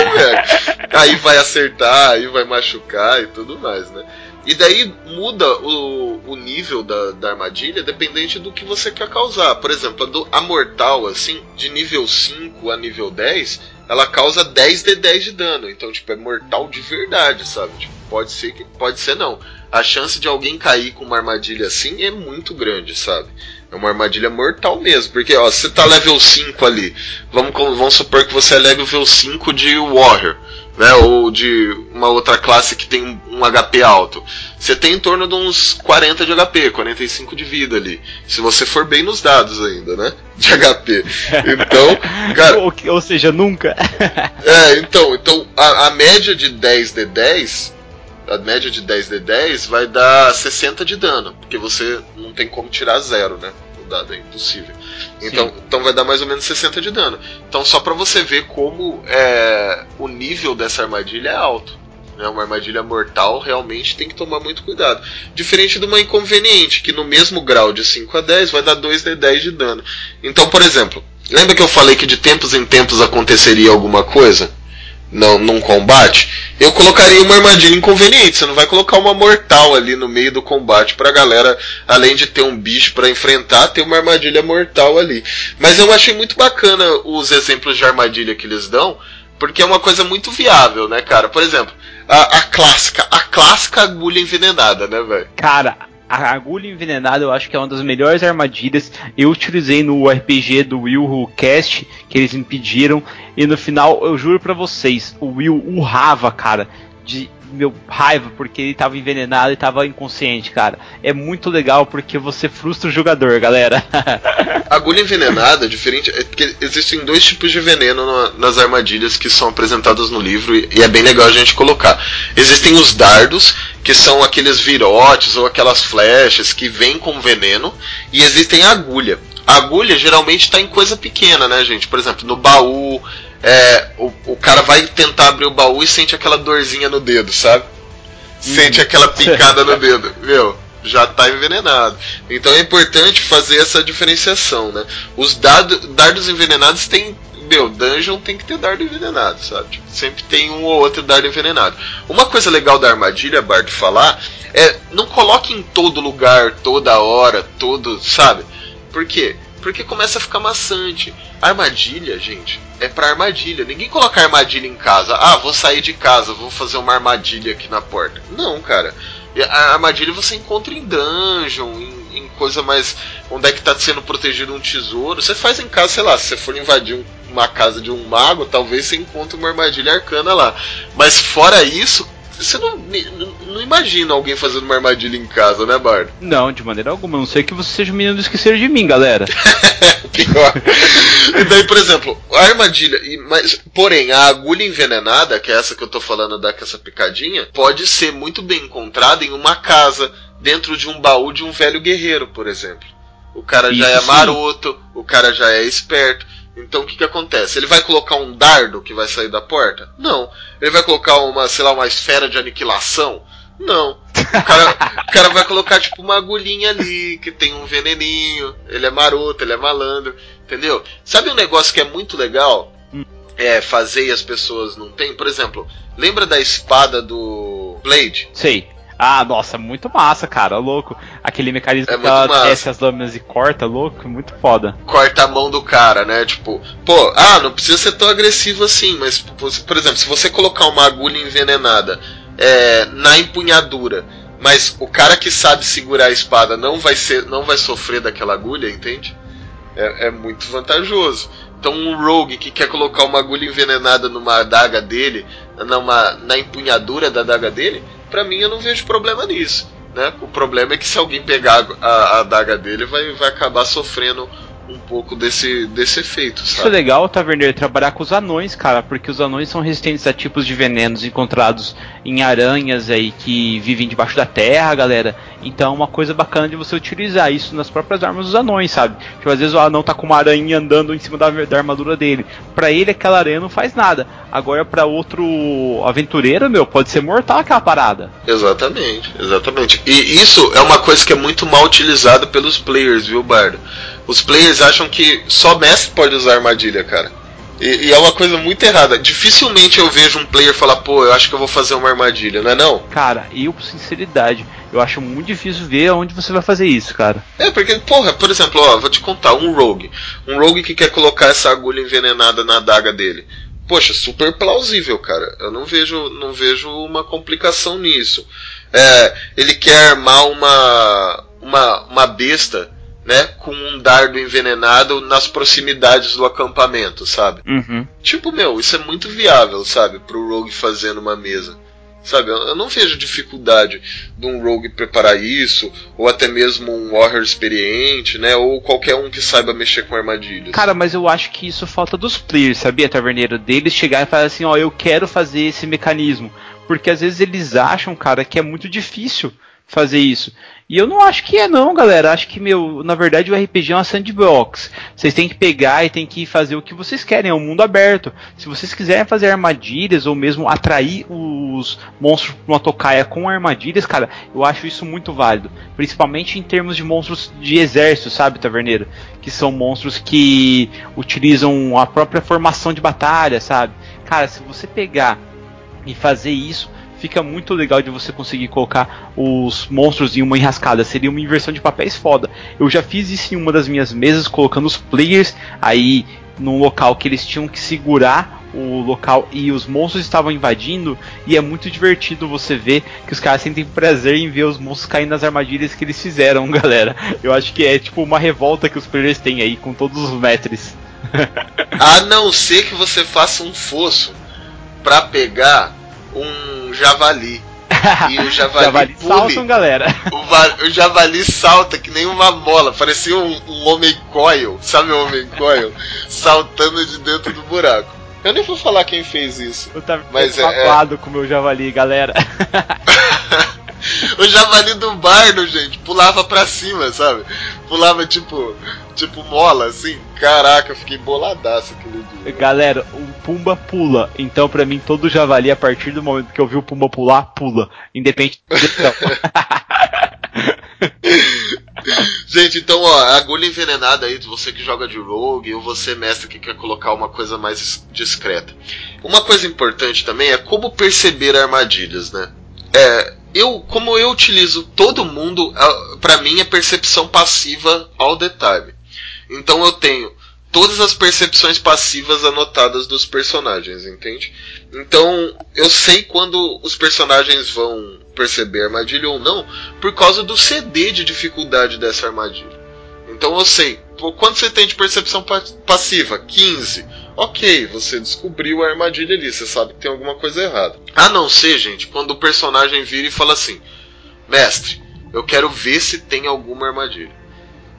S1: Aí vai acertar, aí vai machucar e tudo mais, né? E daí muda o, o nível da, da armadilha dependente do que você quer causar. Por exemplo, a, do, a mortal, assim, de nível 5 a nível 10, ela causa 10 de 10 de dano. Então, tipo, é mortal de verdade, sabe? Tipo, pode ser que. Pode ser não. A chance de alguém cair com uma armadilha assim é muito grande, sabe? É uma armadilha mortal mesmo. Porque, ó, se você tá level 5 ali, vamos, vamos supor que você é level 5 de Warrior né, ou de uma outra classe que tem um HP alto. Você tem em torno de uns 40 de HP, 45 de vida ali. Se você for bem nos dados ainda, né? De HP. Então,
S2: cara. ou, ou, seja, nunca.
S1: é, então, então a, a, média de 10 de 10 a média de 10 de 10 vai dar 60 de dano, porque você não tem como tirar zero, né? Dado é impossível. Então, então vai dar mais ou menos 60 de dano. Então só para você ver como é, o nível dessa armadilha é alto. Né? Uma armadilha mortal realmente tem que tomar muito cuidado. Diferente de uma inconveniente, que no mesmo grau de 5 a 10 vai dar 2 de 10 de dano. Então, por exemplo, lembra que eu falei que de tempos em tempos aconteceria alguma coisa? Não, num combate? Eu colocaria uma armadilha inconveniente. Você não vai colocar uma mortal ali no meio do combate pra galera, além de ter um bicho para enfrentar, ter uma armadilha mortal ali. Mas eu achei muito bacana os exemplos de armadilha que eles dão, porque é uma coisa muito viável, né, cara? Por exemplo, a, a clássica, a clássica agulha envenenada, né, velho?
S2: Cara, a agulha envenenada eu acho que é uma das melhores armadilhas. Eu utilizei no RPG do Will Cast, que eles me pediram. E no final, eu juro para vocês, o Will urrava, cara, de meu raiva porque ele tava envenenado e tava inconsciente, cara. É muito legal porque você frustra o jogador, galera.
S1: Agulha envenenada, diferente, é porque existem dois tipos de veneno na, nas armadilhas que são apresentadas no livro e, e é bem legal a gente colocar. Existem os dardos, que são aqueles virotes ou aquelas flechas que vêm com veneno, e existem a agulha. A agulha geralmente está em coisa pequena, né, gente? Por exemplo, no baú, é, o, o cara vai tentar abrir o baú e sente aquela dorzinha no dedo, sabe? Sente uhum. aquela picada no dedo, meu, já está envenenado. Então é importante fazer essa diferenciação, né? Os dado, dardos envenenados têm meu, dungeon tem que ter dardo envenenado, sabe? Tipo, sempre tem um ou outro dardo envenenado. Uma coisa legal da armadilha, Bart, falar, é não coloque em todo lugar, toda hora, todo, sabe? Por quê? Porque começa a ficar maçante. Armadilha, gente, é para armadilha. Ninguém coloca armadilha em casa. Ah, vou sair de casa, vou fazer uma armadilha aqui na porta. Não, cara. A armadilha você encontra em dungeon, em, em coisa mais. onde é que tá sendo protegido um tesouro. Você faz em casa, sei lá, se você for invadir um, uma casa de um mago, talvez você encontre uma armadilha arcana lá. Mas fora isso, você não, não imagina alguém fazendo uma armadilha em casa, né, Bardo?
S2: Não, de maneira alguma. A não sei que você seja um menino do esquecer de mim, galera.
S1: Pior. e daí, por exemplo, a armadilha. Mas, porém, a agulha envenenada, que é essa que eu tô falando da essa picadinha, pode ser muito bem encontrada em uma casa, dentro de um baú de um velho guerreiro, por exemplo. O cara já é maroto, sim. o cara já é esperto. Então o que, que acontece? Ele vai colocar um dardo que vai sair da porta? Não. Ele vai colocar uma, sei lá, uma esfera de aniquilação? Não. O cara, o cara vai colocar tipo uma agulhinha ali, que tem um veneninho. Ele é maroto, ele é malandro. Entendeu? Sabe um negócio que é muito legal? Hum. É, fazer e as pessoas não têm? Por exemplo, lembra da espada do Blade?
S2: Sei. Ah, nossa, muito massa, cara, louco. Aquele mecanismo é que ela massa. desce as lâminas e corta, louco, muito foda.
S1: Corta a mão do cara, né? Tipo, pô, ah, não precisa ser tão agressivo assim, mas, por exemplo, se você colocar uma agulha envenenada é, na empunhadura, mas o cara que sabe segurar a espada não vai ser, não vai sofrer daquela agulha, entende? É, é muito vantajoso. Então um rogue que quer colocar uma agulha envenenada numa adaga dele, numa, na empunhadura da adaga dele, para mim eu não vejo problema nisso. Né? O problema é que se alguém pegar a, a adaga dele, vai, vai acabar sofrendo um pouco desse, desse efeito. Sabe?
S2: Isso é legal, Taverneiro, trabalhar com os anões, cara, porque os anões são resistentes a tipos de venenos encontrados em aranhas aí que vivem debaixo da terra, galera. Então é uma coisa bacana de você utilizar isso nas próprias armas dos anões, sabe? Tipo, às vezes o anão tá com uma aranha andando em cima da, da armadura dele. Para ele aquela aranha não faz nada. Agora para outro aventureiro, meu, pode ser mortal aquela parada.
S1: Exatamente, exatamente. E isso é uma coisa que é muito mal utilizada pelos players, viu, Bardo? Os players acham que só mestre pode usar armadilha, cara. E, e, é uma coisa muito errada. Dificilmente eu vejo um player falar, pô, eu acho que eu vou fazer uma armadilha, não é não?
S2: Cara, eu com sinceridade, eu acho muito difícil ver onde você vai fazer isso, cara.
S1: É, porque, porra, por exemplo, ó, vou te contar, um rogue. Um rogue que quer colocar essa agulha envenenada na adaga dele. Poxa, super plausível, cara. Eu não vejo, não vejo uma complicação nisso. É, ele quer armar uma, uma, uma besta né, com um dardo envenenado nas proximidades do acampamento, sabe?
S2: Uhum.
S1: Tipo, meu, isso é muito viável, sabe, pro Rogue fazer numa mesa. Sabe, eu não vejo dificuldade de um rogue preparar isso, ou até mesmo um warrior experiente, né? Ou qualquer um que saiba mexer com armadilhas.
S2: Cara, mas eu acho que isso falta dos players, sabia, Taverneiro? Deles chegar e falar assim, ó, eu quero fazer esse mecanismo. Porque às vezes eles acham, cara, que é muito difícil fazer isso. E eu não acho que é não, galera. Acho que, meu, na verdade o RPG é uma sandbox. Vocês têm que pegar e tem que fazer o que vocês querem, é um mundo aberto. Se vocês quiserem fazer armadilhas ou mesmo atrair os monstros para uma tocaia com armadilhas, cara, eu acho isso muito válido. Principalmente em termos de monstros de exército, sabe, Taverneiro? Que são monstros que utilizam a própria formação de batalha, sabe? Cara, se você pegar e fazer isso, fica muito legal de você conseguir colocar os monstros em uma enrascada. Seria uma inversão de papéis foda. Eu já fiz isso em uma das minhas mesas, colocando os players aí num local que eles tinham que segurar o local e os monstros estavam invadindo e é muito divertido você ver que os caras sentem prazer em ver os monstros caindo nas armadilhas que eles fizeram, galera. Eu acho que é tipo uma revolta que os players têm aí com todos os mestres.
S1: A não ser que você faça um fosso para pegar um javali. E o javali,
S2: javali
S1: pule.
S2: saltam, galera.
S1: O, o, javali salta que nem uma mola, parecia um, um homem coil, sabe o homem coil? saltando de dentro do buraco. Eu nem vou falar quem fez isso.
S2: Eu tava
S1: mas é,
S2: é... com o meu javali, galera.
S1: o javali do bardo, gente, pulava pra cima, sabe? Pulava tipo, tipo mola, assim. Caraca, eu fiquei boladaço aquele dia.
S2: Galera, o Pumba pula. Então, pra mim, todo javali, a partir do momento que eu vi o Pumba pular, pula. Independente do
S1: Gente, então, ó, agulha envenenada aí, você que joga de rogue, ou você, mestre, que quer colocar uma coisa mais discreta. Uma coisa importante também é como perceber armadilhas, né? É, eu, como eu utilizo todo mundo, para mim é percepção passiva all the time. Então eu tenho todas as percepções passivas anotadas dos personagens, entende? Então eu sei quando os personagens vão perceber a armadilha ou não por causa do CD de dificuldade dessa armadilha. Então eu sei, quanto você tem de percepção passiva? 15. Ok, você descobriu a armadilha ali, você sabe que tem alguma coisa errada. A não ser, gente, quando o personagem vira e fala assim: Mestre, eu quero ver se tem alguma armadilha.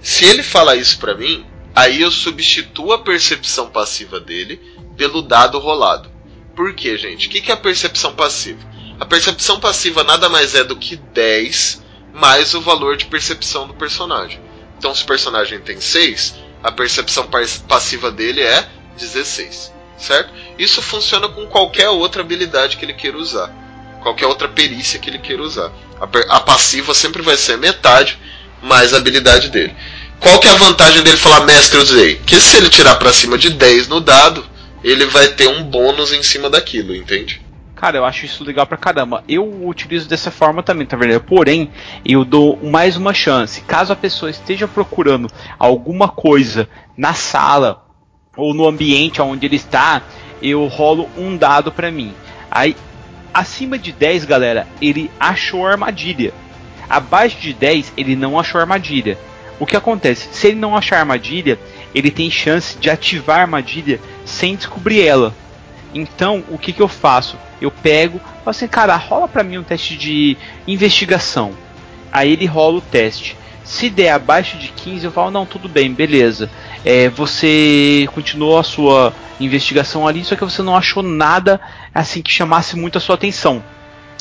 S1: Se ele fala isso para mim, aí eu substituo a percepção passiva dele pelo dado rolado. Por quê, gente? O que é a percepção passiva? A percepção passiva nada mais é do que 10 mais o valor de percepção do personagem. Então, se o personagem tem 6, a percepção passiva dele é 16, certo? Isso funciona com qualquer outra habilidade que ele queira usar, qualquer outra perícia que ele queira usar. A, a passiva sempre vai ser metade mais a habilidade dele. Qual que é a vantagem dele falar mestre eu usei? Que se ele tirar para cima de 10 no dado, ele vai ter um bônus em cima daquilo, entende?
S2: Cara, eu acho isso legal pra caramba. Eu utilizo dessa forma também, tá vendo? Porém, eu dou mais uma chance. Caso a pessoa esteja procurando alguma coisa na sala ou no ambiente onde ele está, eu rolo um dado para mim. Aí, acima de 10, galera, ele achou a armadilha. Abaixo de 10, ele não achou a armadilha. O que acontece? Se ele não achar a armadilha, ele tem chance de ativar a armadilha sem descobrir ela. Então, o que, que eu faço? Eu pego, falo assim, cara, rola para mim um teste de investigação. Aí ele rola o teste. Se der abaixo de 15, eu falo, não, tudo bem, beleza. É, você continuou a sua investigação ali, só que você não achou nada assim que chamasse muito a sua atenção.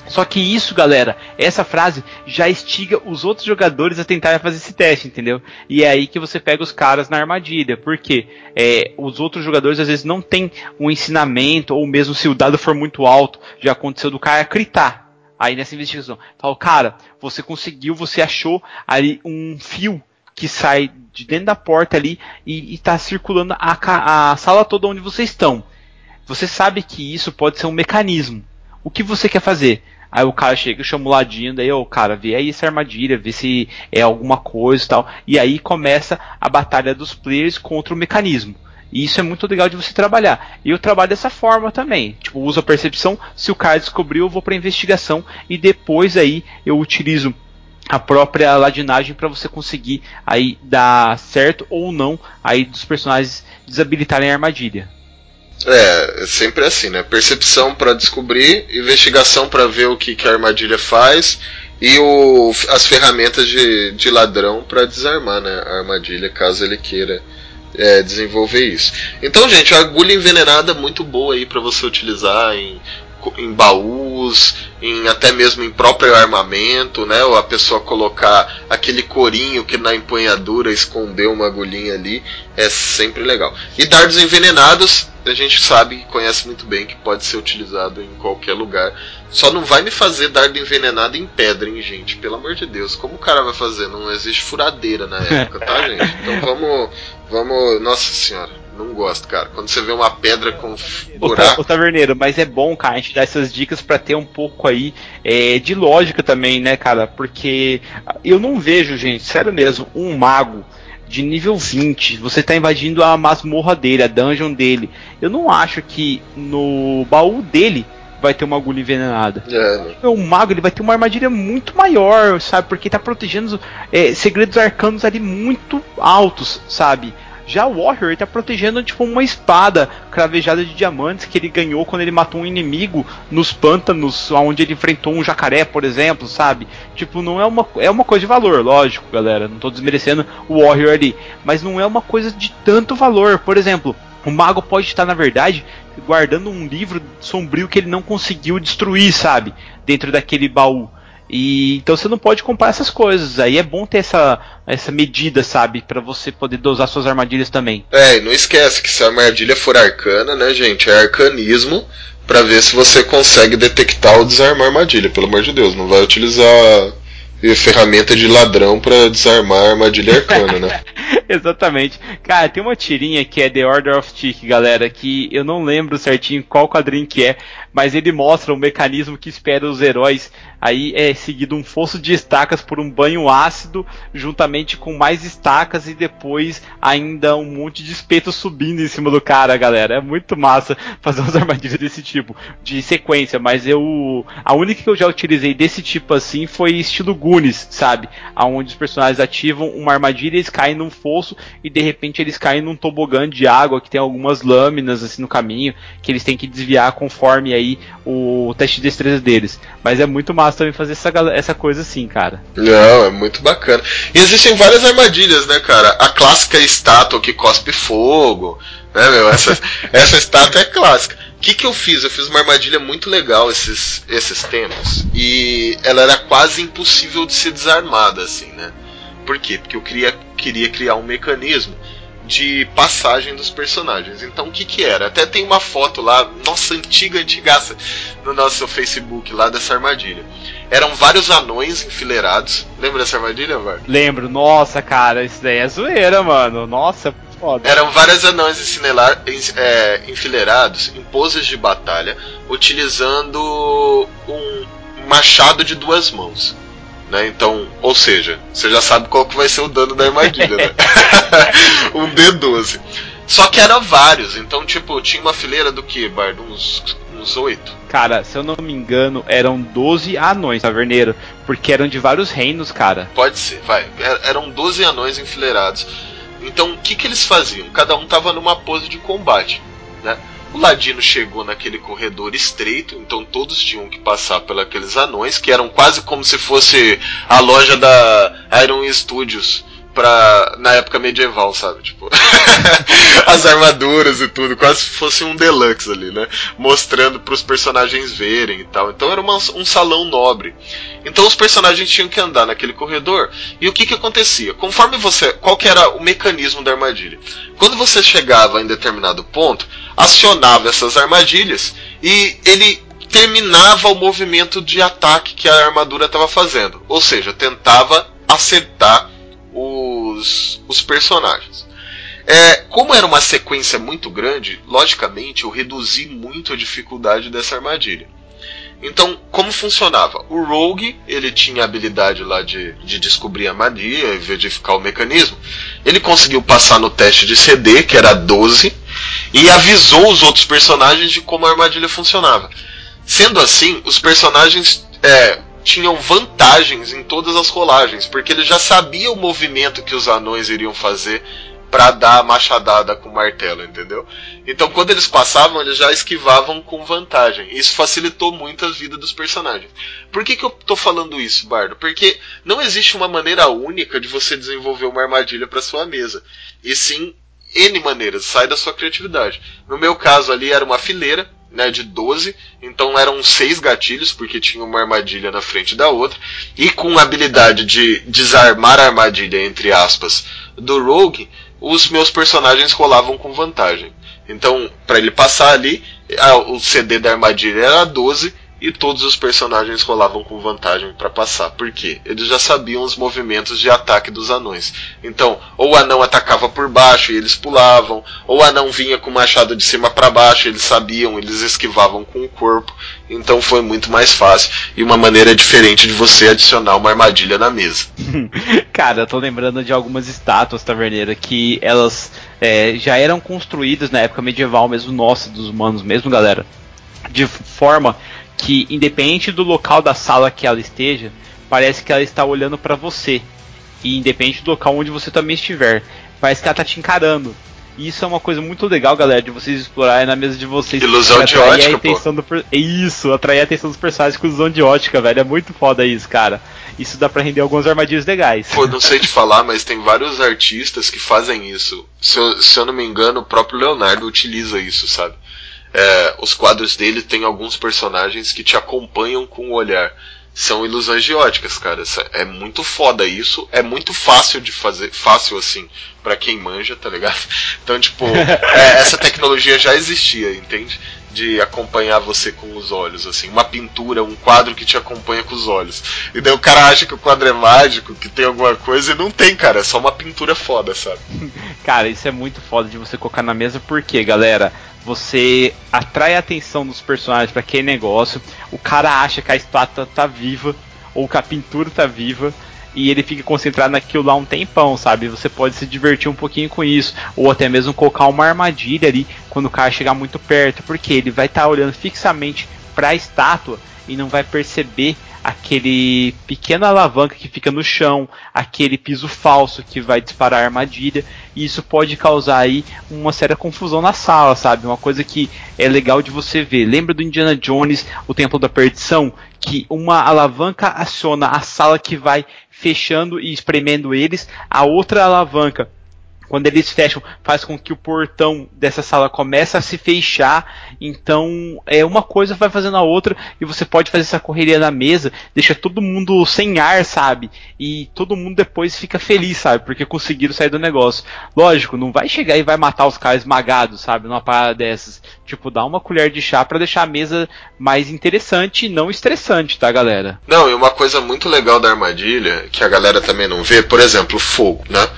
S2: Só que isso, galera, essa frase já instiga os outros jogadores a tentarem fazer esse teste, entendeu? E é aí que você pega os caras na armadilha, porque é, os outros jogadores às vezes não têm um ensinamento, ou mesmo se o dado for muito alto, já aconteceu do cara gritar. Aí nessa investigação, fala, cara, você conseguiu, você achou ali um fio que sai de dentro da porta ali e está circulando a, a sala toda onde vocês estão. Você sabe que isso pode ser um mecanismo o que você quer fazer? Aí o cara chega, chama o ladinho, daí o cara vê aí essa armadilha, vê se é alguma coisa e tal. E aí começa a batalha dos players contra o mecanismo. E isso é muito legal de você trabalhar. E eu trabalho dessa forma também. Tipo, uso a percepção, se o cara descobriu, eu vou para investigação e depois aí eu utilizo a própria ladinagem para você conseguir aí dar certo ou não aí dos personagens desabilitarem a armadilha.
S1: É, é sempre assim, né? Percepção para descobrir, investigação para ver o que, que a armadilha faz e o, as ferramentas de, de ladrão para desarmar né, a armadilha, caso ele queira é, desenvolver isso. Então, gente, agulha envenenada muito boa aí para você utilizar em em baús, em até mesmo em próprio armamento, né? Ou a pessoa colocar aquele corinho que na empunhadura escondeu uma agulhinha ali, é sempre legal. E dardos envenenados, a gente sabe, conhece muito bem que pode ser utilizado em qualquer lugar. Só não vai me fazer dardo envenenado em pedra, hein, gente? Pelo amor de Deus, como o cara vai fazer? Não existe furadeira na época, tá, gente? Então vamos, vamos, nossa senhora não gosto, cara. Quando você vê uma pedra com buraco...
S2: O, taverneiro, mas é bom, cara, a gente dar essas dicas para ter um pouco aí é, de lógica também, né, cara? Porque eu não vejo, gente, sério mesmo, um mago de nível 20, você tá invadindo a masmorra dele, a dungeon dele. Eu não acho que no baú dele vai ter uma agulha envenenada. É. O mago ele vai ter uma armadilha muito maior, sabe? Porque tá protegendo é, segredos arcanos ali muito altos, sabe? Já o Warrior está protegendo tipo uma espada cravejada de diamantes que ele ganhou quando ele matou um inimigo nos pântanos, onde ele enfrentou um jacaré, por exemplo, sabe? Tipo, não é uma é uma coisa de valor, lógico, galera. Não estou desmerecendo o Warrior ali, mas não é uma coisa de tanto valor. Por exemplo, o mago pode estar na verdade guardando um livro sombrio que ele não conseguiu destruir, sabe? Dentro daquele baú. E então você não pode comprar essas coisas. Aí é bom ter essa, essa medida, sabe, para você poder dosar suas armadilhas também.
S1: É, e não esquece que se a armadilha for arcana, né, gente, é arcanismo para ver se você consegue detectar ou desarmar a armadilha, pelo amor de Deus, não vai utilizar ferramenta de ladrão para desarmar a armadilha arcana, né?
S2: Exatamente. Cara, tem uma tirinha que é The Order of Tick, galera, que eu não lembro certinho qual quadrinho que é, mas ele mostra o mecanismo que espera os heróis. Aí é seguido um fosso de estacas por um banho ácido, juntamente com mais estacas e depois ainda um monte de espeto subindo em cima do cara, galera. É muito massa fazer umas armadilhas desse tipo, de sequência, mas eu. A única que eu já utilizei desse tipo assim foi estilo Goonies, sabe? Onde os personagens ativam uma armadilha, eles caem num fosso e de repente eles caem num tobogã de água que tem algumas lâminas assim no caminho que eles têm que desviar conforme aí o teste de destreza deles. Mas é muito massa também fazer essa, essa coisa assim, cara.
S1: Não, é muito bacana. E existem várias armadilhas, né, cara? A clássica estátua que cospe fogo, né, meu? Essa, essa estátua é clássica. O que, que eu fiz? Eu fiz uma armadilha muito legal esses, esses tempos. E ela era quase impossível de ser desarmada, assim, né? Por quê? Porque eu queria, queria criar um mecanismo de passagem dos personagens. Então o que que era? Até tem uma foto lá, nossa antiga antigaça, no nosso Facebook lá dessa armadilha. Eram vários anões enfileirados. Lembra dessa armadilha, Var?
S2: Lembro. Nossa, cara, isso daí é zoeira, mano. Nossa, foda.
S1: Eram vários anões é, enfileirados em poses de batalha, utilizando um machado de duas mãos. Né? Então, ou seja, você já sabe qual que vai ser o dano da armadilha, né? um D12. Só que eram vários, então, tipo, tinha uma fileira do que, Bardo? Uns, uns 8.
S2: Cara, se eu não me engano, eram 12 anões, taverneiro, porque eram de vários reinos, cara.
S1: Pode ser, vai. Eram 12 anões enfileirados. Então, o que, que eles faziam? Cada um tava numa pose de combate, né? O Ladino chegou naquele corredor estreito, então todos tinham que passar pelos anões, que eram quase como se fosse a loja da Iron Studios pra, na época medieval, sabe? Tipo, as armaduras e tudo, quase fosse um deluxe ali, né? Mostrando para os personagens verem e tal. Então era uma, um salão nobre. Então os personagens tinham que andar naquele corredor. E o que que acontecia? Conforme você, qual que era o mecanismo da armadilha? Quando você chegava em determinado ponto, acionava essas armadilhas e ele terminava o movimento de ataque que a armadura estava fazendo. Ou seja, tentava acertar os, os personagens. É, como era uma sequência muito grande, logicamente eu reduzi muito a dificuldade dessa armadilha. Então, como funcionava? O Rogue, ele tinha a habilidade lá de, de descobrir a armadilha e verificar o mecanismo. Ele conseguiu passar no teste de CD, que era 12, e avisou os outros personagens de como a armadilha funcionava. Sendo assim, os personagens é, tinham vantagens em todas as rolagens, porque ele já sabia o movimento que os anões iriam fazer para dar a machadada com o martelo, entendeu? Então quando eles passavam, eles já esquivavam com vantagem. Isso facilitou muito a vida dos personagens. Por que, que eu tô falando isso, Bardo? Porque não existe uma maneira única de você desenvolver uma armadilha para sua mesa. E sim N maneiras, sai da sua criatividade. No meu caso ali era uma fileira, né, de 12, então eram seis gatilhos, porque tinha uma armadilha na frente da outra, e com a habilidade de desarmar a armadilha, entre aspas, do Rogue, os meus personagens rolavam com vantagem. Então, para ele passar ali, o CD da armadilha era 12 e todos os personagens rolavam com vantagem para passar. Por quê? Eles já sabiam os movimentos de ataque dos anões. Então, ou o anão atacava por baixo e eles pulavam, ou o anão vinha com o machado de cima para baixo, eles sabiam, eles esquivavam com o corpo. Então foi muito mais fácil e uma maneira diferente de você adicionar uma armadilha na mesa.
S2: Cara, eu tô lembrando de algumas estátuas taverneira que elas é, já eram construídas na época medieval mesmo, nossa, dos humanos mesmo, galera. De forma que, independente do local da sala que ela esteja, parece que ela está olhando para você. E independente do local onde você também estiver, parece que ela está te encarando. E isso é uma coisa muito legal, galera, de vocês explorarem na mesa de vocês.
S1: Ilusão de ótica,
S2: pô. Do, isso, atrair a atenção dos personagens com ilusão de ótica, velho. É muito foda isso, cara. Isso dá pra render algumas armadilhas legais.
S1: Pô, não sei te falar, mas tem vários artistas que fazem isso. Se eu, se eu não me engano, o próprio Leonardo utiliza isso, sabe? É, os quadros dele tem alguns personagens que te acompanham com o olhar. São ilusões de óticas, cara. É muito foda isso. É muito fácil de fazer. Fácil assim, para quem manja, tá ligado? Então, tipo, é, essa tecnologia já existia, entende? De acompanhar você com os olhos, assim. Uma pintura, um quadro que te acompanha com os olhos. E daí o cara acha que o quadro é mágico, que tem alguma coisa, e não tem, cara. É só uma pintura foda, sabe?
S2: Cara, isso é muito foda de você colocar na mesa, porque, galera você atrai a atenção dos personagens para aquele negócio, o cara acha que a estátua tá viva, ou que a pintura tá viva, e ele fica concentrado naquilo lá um tempão, sabe? Você pode se divertir um pouquinho com isso, ou até mesmo colocar uma armadilha ali quando o cara chegar muito perto, porque ele vai estar tá olhando fixamente para a estátua e não vai perceber aquele pequena alavanca que fica no chão, aquele piso falso que vai disparar a armadilha, e isso pode causar aí uma séria confusão na sala, sabe? Uma coisa que é legal de você ver. Lembra do Indiana Jones, o Templo da Perdição, que uma alavanca aciona a sala que vai fechando e espremendo eles, a outra alavanca quando eles fecham, faz com que o portão dessa sala comece a se fechar. Então, é uma coisa vai fazendo a outra e você pode fazer essa correria na mesa, deixa todo mundo sem ar, sabe? E todo mundo depois fica feliz, sabe? Porque conseguiram sair do negócio. Lógico, não vai chegar e vai matar os caras esmagados, sabe? Numa parada dessas. Tipo, dá uma colher de chá para deixar a mesa mais interessante e não estressante, tá, galera?
S1: Não, e uma coisa muito legal da armadilha, que a galera também não vê, por exemplo, fogo, né?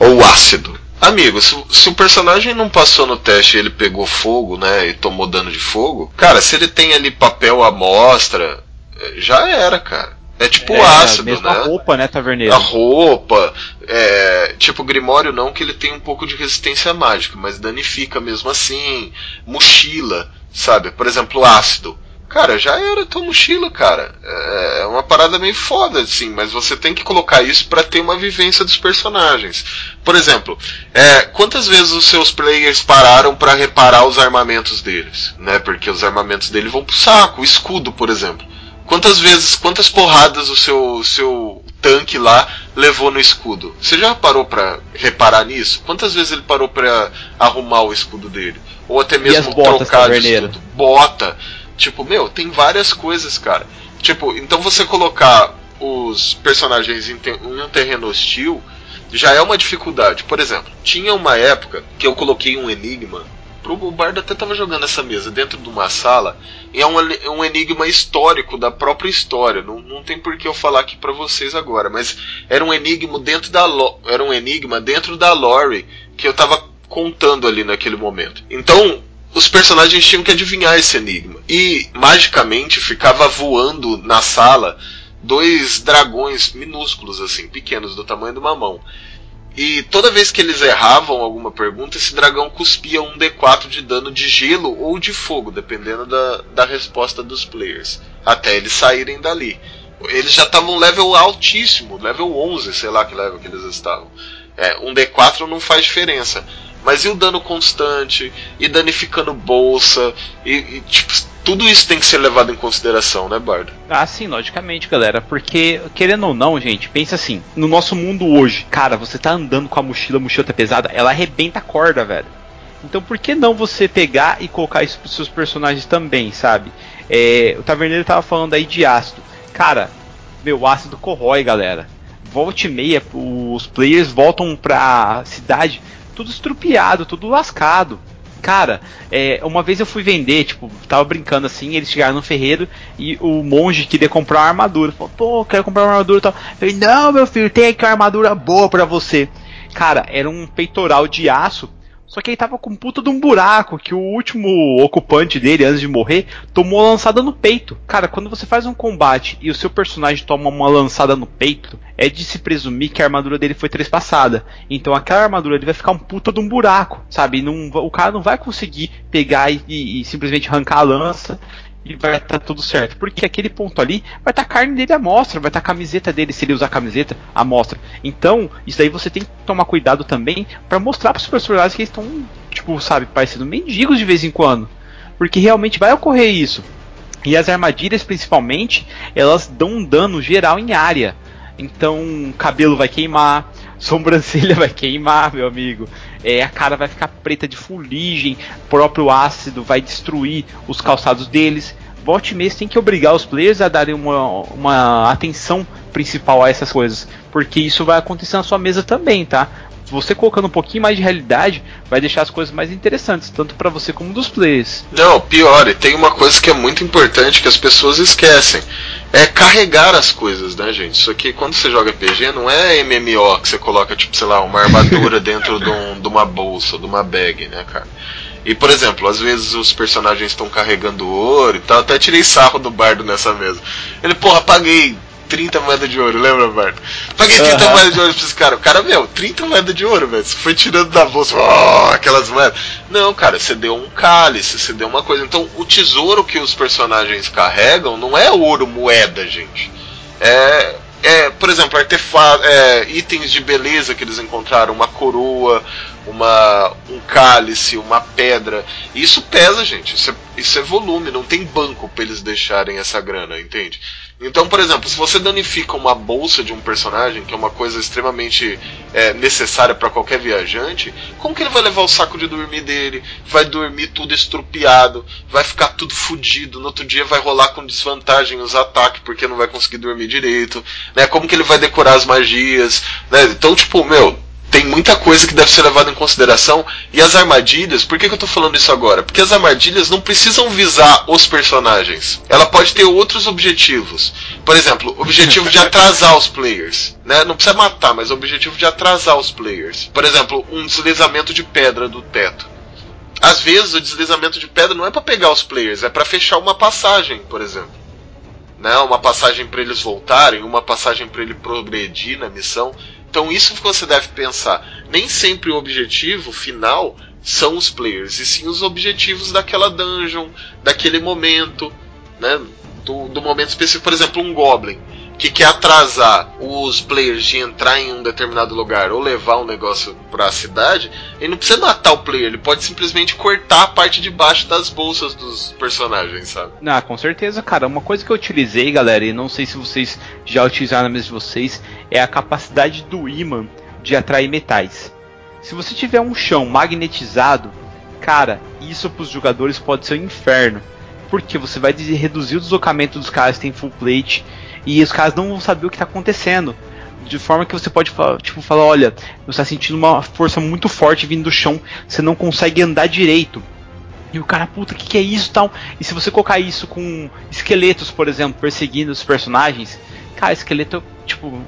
S1: Ou ácido. Amigo, se, se, o personagem não passou no teste e ele pegou fogo, né, e tomou dano de fogo, cara, se ele tem ali papel à mostra, é, já era, cara. É tipo é, ácido, né?
S2: A roupa, né, taverneiro?
S1: A roupa, é, tipo Grimório não, que ele tem um pouco de resistência mágica, mas danifica mesmo assim. Mochila, sabe? Por exemplo, ácido. Cara, já era tua mochila, cara. É, é uma parada meio foda, assim, mas você tem que colocar isso para ter uma vivência dos personagens. Por exemplo, é, quantas vezes os seus players pararam para reparar os armamentos deles, né? Porque os armamentos dele vão pro saco, o escudo, por exemplo. Quantas vezes, quantas porradas o seu, seu tanque lá levou no escudo? Você já parou para reparar nisso? Quantas vezes ele parou para arrumar o escudo dele? Ou até mesmo trocar de escudo? Bota. Tipo, meu, tem várias coisas, cara. Tipo, então você colocar os personagens em, te em um terreno hostil já é uma dificuldade. Por exemplo, tinha uma época que eu coloquei um enigma. O Bardo até estava jogando essa mesa dentro de uma sala. E é um, um enigma histórico da própria história. Não, não tem por que eu falar aqui para vocês agora. Mas era um enigma dentro da era um enigma dentro da lore que eu estava contando ali naquele momento. Então os personagens tinham que adivinhar esse enigma. E magicamente ficava voando na sala dois dragões minúsculos, assim, pequenos, do tamanho de uma mão. E toda vez que eles erravam alguma pergunta, esse dragão cuspia um D4 de dano de gelo ou de fogo, dependendo da, da resposta dos players, até eles saírem dali. Eles já estavam level altíssimo, level 11, sei lá que level que eles estavam. É, um D4 não faz diferença. Mas e o dano constante, e danificando bolsa, e, e tipo, tudo isso tem que ser levado em consideração, né, Bardo?
S2: Ah, sim, logicamente, galera. Porque, querendo ou não, gente, pensa assim: no nosso mundo hoje, cara, você tá andando com a mochila, a mochila tá pesada, ela arrebenta a corda, velho. Então por que não você pegar e colocar isso pros seus personagens também, sabe? É, o Taverneiro tava falando aí de ácido. Cara, meu ácido corrói, galera. Volte meia, os players voltam pra cidade tudo estrupiado, tudo lascado. Cara, é, uma vez eu fui vender, tipo, tava brincando assim, eles chegaram no ferreiro e o monge queria comprar uma armadura. Falou, pô, quero comprar uma armadura e tal. Falei, não, meu filho, tem aqui uma armadura boa pra você. Cara, era um peitoral de aço só que ele tava com puta de um buraco que o último ocupante dele, antes de morrer, tomou uma lançada no peito. Cara, quando você faz um combate e o seu personagem toma uma lançada no peito, é de se presumir que a armadura dele foi trespassada. Então aquela armadura ele vai ficar um puta de um buraco, sabe? Não, o cara não vai conseguir pegar e, e, e simplesmente arrancar a lança e vai estar tá tudo certo. Porque aquele ponto ali vai estar tá a carne dele à mostra, vai estar tá a camiseta dele, se ele usar a camiseta, à mostra. Então, isso aí você tem que tomar cuidado também para mostrar para os personagens que eles estão, tipo, sabe, parecendo mendigos de vez em quando. Porque realmente vai ocorrer isso. E as armadilhas, principalmente, elas dão um dano geral em área. Então, cabelo vai queimar, sobrancelha vai queimar, meu amigo. É, a cara vai ficar preta de fuligem, próprio ácido vai destruir os calçados deles. Volte mês tem que obrigar os players a darem uma, uma atenção principal a essas coisas, porque isso vai acontecer na sua mesa também, tá? você colocando um pouquinho mais de realidade, vai deixar as coisas mais interessantes, tanto para você como dos players.
S1: Não, pior, e tem uma coisa que é muito importante que as pessoas esquecem. É carregar as coisas, né, gente? Isso aqui, quando você joga PG, não é MMO que você coloca, tipo, sei lá, uma armadura dentro de, um, de uma bolsa, de uma bag, né, cara? E, por exemplo, às vezes os personagens estão carregando ouro e tal. Até tirei sarro do bardo nessa mesa. Ele, porra, paguei 30 moedas de ouro, lembra, Barto? Paguei 30 uhum. moedas de ouro pra esse cara. O cara, meu, 30 moedas de ouro, velho. Você foi tirando da bolsa, oh, aquelas moedas. Não, cara, você deu um cálice, você deu uma coisa. Então, o tesouro que os personagens carregam não é ouro moeda, gente. É, é, por exemplo, artefatos, é, itens de beleza que eles encontraram, uma coroa, uma, um cálice, uma pedra. Isso pesa, gente. Isso é, isso é volume, não tem banco para eles deixarem essa grana, entende? Então, por exemplo, se você danifica uma bolsa de um personagem, que é uma coisa extremamente é, necessária para qualquer viajante, como que ele vai levar o saco de dormir dele? Vai dormir tudo estrupiado, vai ficar tudo fodido, no outro dia vai rolar com desvantagem os ataques porque não vai conseguir dormir direito, né? Como que ele vai decorar as magias, né? Então, tipo, meu, tem muita coisa que deve ser levada em consideração. E as armadilhas, por que, que eu estou falando isso agora? Porque as armadilhas não precisam visar os personagens. Ela pode ter outros objetivos. Por exemplo, objetivo de atrasar os players. Né? Não precisa matar, mas o objetivo de atrasar os players. Por exemplo, um deslizamento de pedra do teto. Às vezes o deslizamento de pedra não é para pegar os players, é para fechar uma passagem, por exemplo. Né? Uma passagem para eles voltarem, uma passagem para ele progredir na missão. Então isso que você deve pensar. Nem sempre o objetivo final são os players, e sim os objetivos daquela dungeon, daquele momento, né? Do, do momento específico. Por exemplo, um Goblin que quer atrasar os players de entrar em um determinado lugar ou levar um negócio para a cidade, ele não precisa matar o player, ele pode simplesmente cortar a parte de baixo das bolsas dos personagens, sabe?
S2: Ah, com certeza, cara. Uma coisa que eu utilizei, galera, e não sei se vocês já utilizaram na mesa de vocês, é a capacidade do imã de atrair metais. Se você tiver um chão magnetizado, cara, isso para os jogadores pode ser um inferno. Porque você vai reduzir o deslocamento dos caras que tem full plate e os caras não vão saber o que está acontecendo. De forma que você pode tipo, falar, olha, você está sentindo uma força muito forte vindo do chão, você não consegue andar direito. E o cara, puta, o que, que é isso tal? E se você colocar isso com esqueletos, por exemplo, perseguindo os personagens, cara, esqueleto, tipo,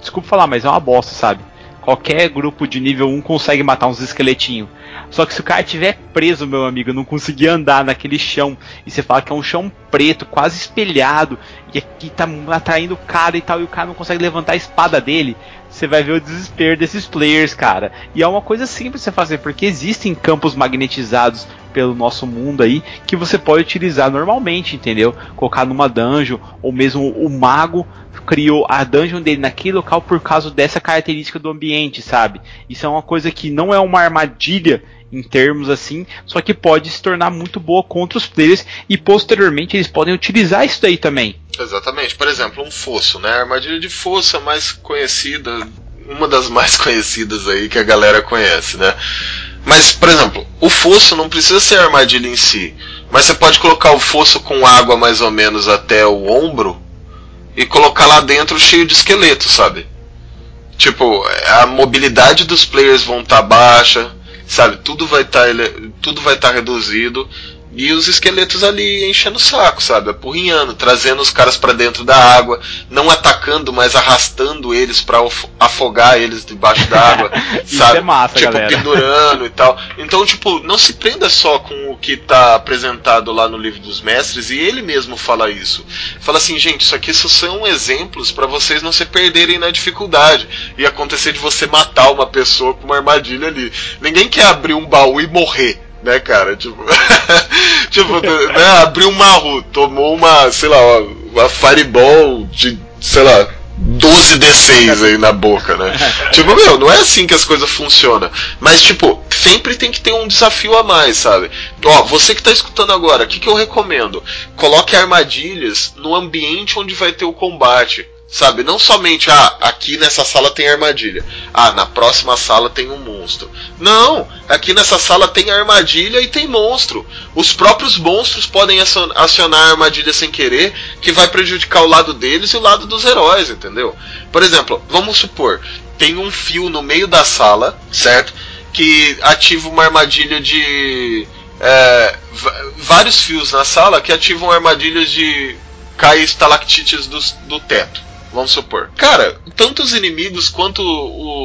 S2: desculpa falar, mas é uma bosta, sabe? Qualquer grupo de nível 1 consegue matar uns esqueletinhos. Só que se o cara tiver preso, meu amigo, não conseguir andar naquele chão, e você fala que é um chão preto, quase espelhado, e aqui tá atraindo o cara e tal, e o cara não consegue levantar a espada dele, você vai ver o desespero desses players, cara. E é uma coisa simples você fazer, porque existem campos magnetizados pelo nosso mundo aí que você pode utilizar normalmente, entendeu? Colocar numa dungeon, ou mesmo o mago criou a dungeon dele naquele local por causa dessa característica do ambiente, sabe? Isso é uma coisa que não é uma armadilha em termos assim, só que pode se tornar muito boa contra os players e posteriormente eles podem utilizar isso daí também.
S1: Exatamente. Por exemplo, um fosso, né? A armadilha de fosso é mais conhecida, uma das mais conhecidas aí que a galera conhece, né? Mas, por exemplo, o fosso não precisa ser armadilha em si, mas você pode colocar o fosso com água mais ou menos até o ombro e colocar lá dentro cheio de esqueleto, sabe? Tipo, a mobilidade dos players vão estar tá baixa, sabe? Tudo vai estar tá, tudo vai estar tá reduzido e os esqueletos ali enchendo o saco, sabe? Apurrinhando, trazendo os caras para dentro da água, não atacando, mas arrastando eles para afogar eles debaixo d'água, sabe?
S2: É massa,
S1: tipo,
S2: galera.
S1: pendurando e tal. Então, tipo, não se prenda só com o que tá apresentado lá no livro dos mestres, e ele mesmo fala isso. Fala assim, gente, isso aqui só são exemplos para vocês não se perderem na dificuldade e acontecer de você matar uma pessoa com uma armadilha ali. Ninguém quer abrir um baú e morrer né, cara? Tipo, tipo né, abriu uma rua, tomou uma, sei lá, uma fireball de, sei lá, 12 D6 aí na boca, né? tipo, meu, não é assim que as coisas funcionam. Mas, tipo, sempre tem que ter um desafio a mais, sabe? Ó, você que tá escutando agora, o que, que eu recomendo? Coloque armadilhas no ambiente onde vai ter o combate. Sabe, não somente, ah, aqui nessa sala tem armadilha. Ah, na próxima sala tem um monstro. Não, aqui nessa sala tem armadilha e tem monstro. Os próprios monstros podem acionar a armadilha sem querer, que vai prejudicar o lado deles e o lado dos heróis, entendeu? Por exemplo, vamos supor, tem um fio no meio da sala, certo? Que ativa uma armadilha de. É, vários fios na sala que ativam armadilhas de cair estalactites do, do teto vamos supor. Cara, tanto os inimigos quanto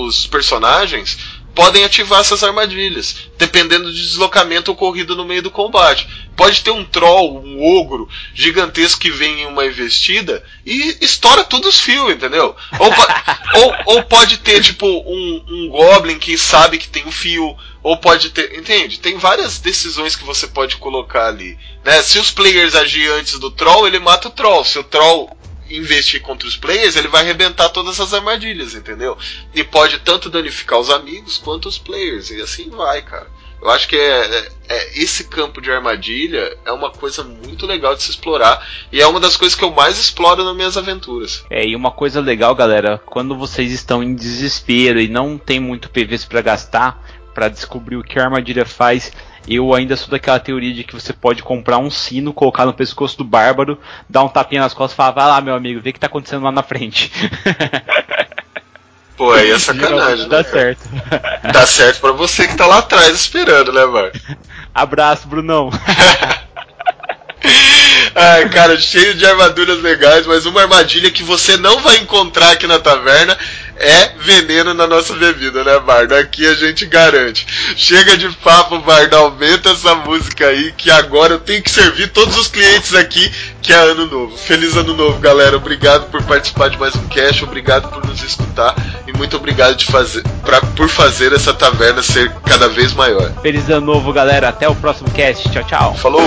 S1: os personagens podem ativar essas armadilhas, dependendo do deslocamento ocorrido no meio do combate. Pode ter um troll, um ogro gigantesco que vem em uma investida e estoura todos os fios, entendeu? Ou, ou, ou, pode ter, tipo, um, um goblin que sabe que tem um fio, ou pode ter. Entende? Tem várias decisões que você pode colocar ali. Né? Se os players agirem antes do troll, ele mata o troll. Se o troll investir contra os players, ele vai arrebentar todas as armadilhas, entendeu? E pode tanto danificar os amigos quanto os players, e assim vai, cara. Eu acho que é, é, é, esse campo de armadilha é uma coisa muito legal de se explorar e é uma das coisas que eu mais exploro nas minhas aventuras.
S2: É, e uma coisa legal, galera, quando vocês estão em desespero e não tem muito PVs para gastar, para descobrir o que a armadilha faz, eu ainda sou daquela teoria de que você pode comprar um sino, colocar no pescoço do bárbaro, dar um tapinha nas costas e falar, vai lá, meu amigo, vê o que tá acontecendo lá na frente.
S1: Pô, aí é sacanagem,
S2: Dá né? certo.
S1: Dá certo pra você que tá lá atrás esperando, né, mano?
S2: Abraço, Brunão.
S1: Ai, cara, cheio de armaduras legais, mas uma armadilha que você não vai encontrar aqui na taverna é veneno na nossa bebida, né, Bardo? Aqui a gente garante. Chega de papo, Bardo, aumenta essa música aí, que agora eu tenho que servir todos os clientes aqui, que é ano novo. Feliz ano novo, galera. Obrigado por participar de mais um cast, obrigado por nos escutar e muito obrigado de fazer, pra, por fazer essa taverna ser cada vez maior.
S2: Feliz ano novo, galera. Até o próximo cast. Tchau, tchau.
S1: Falou!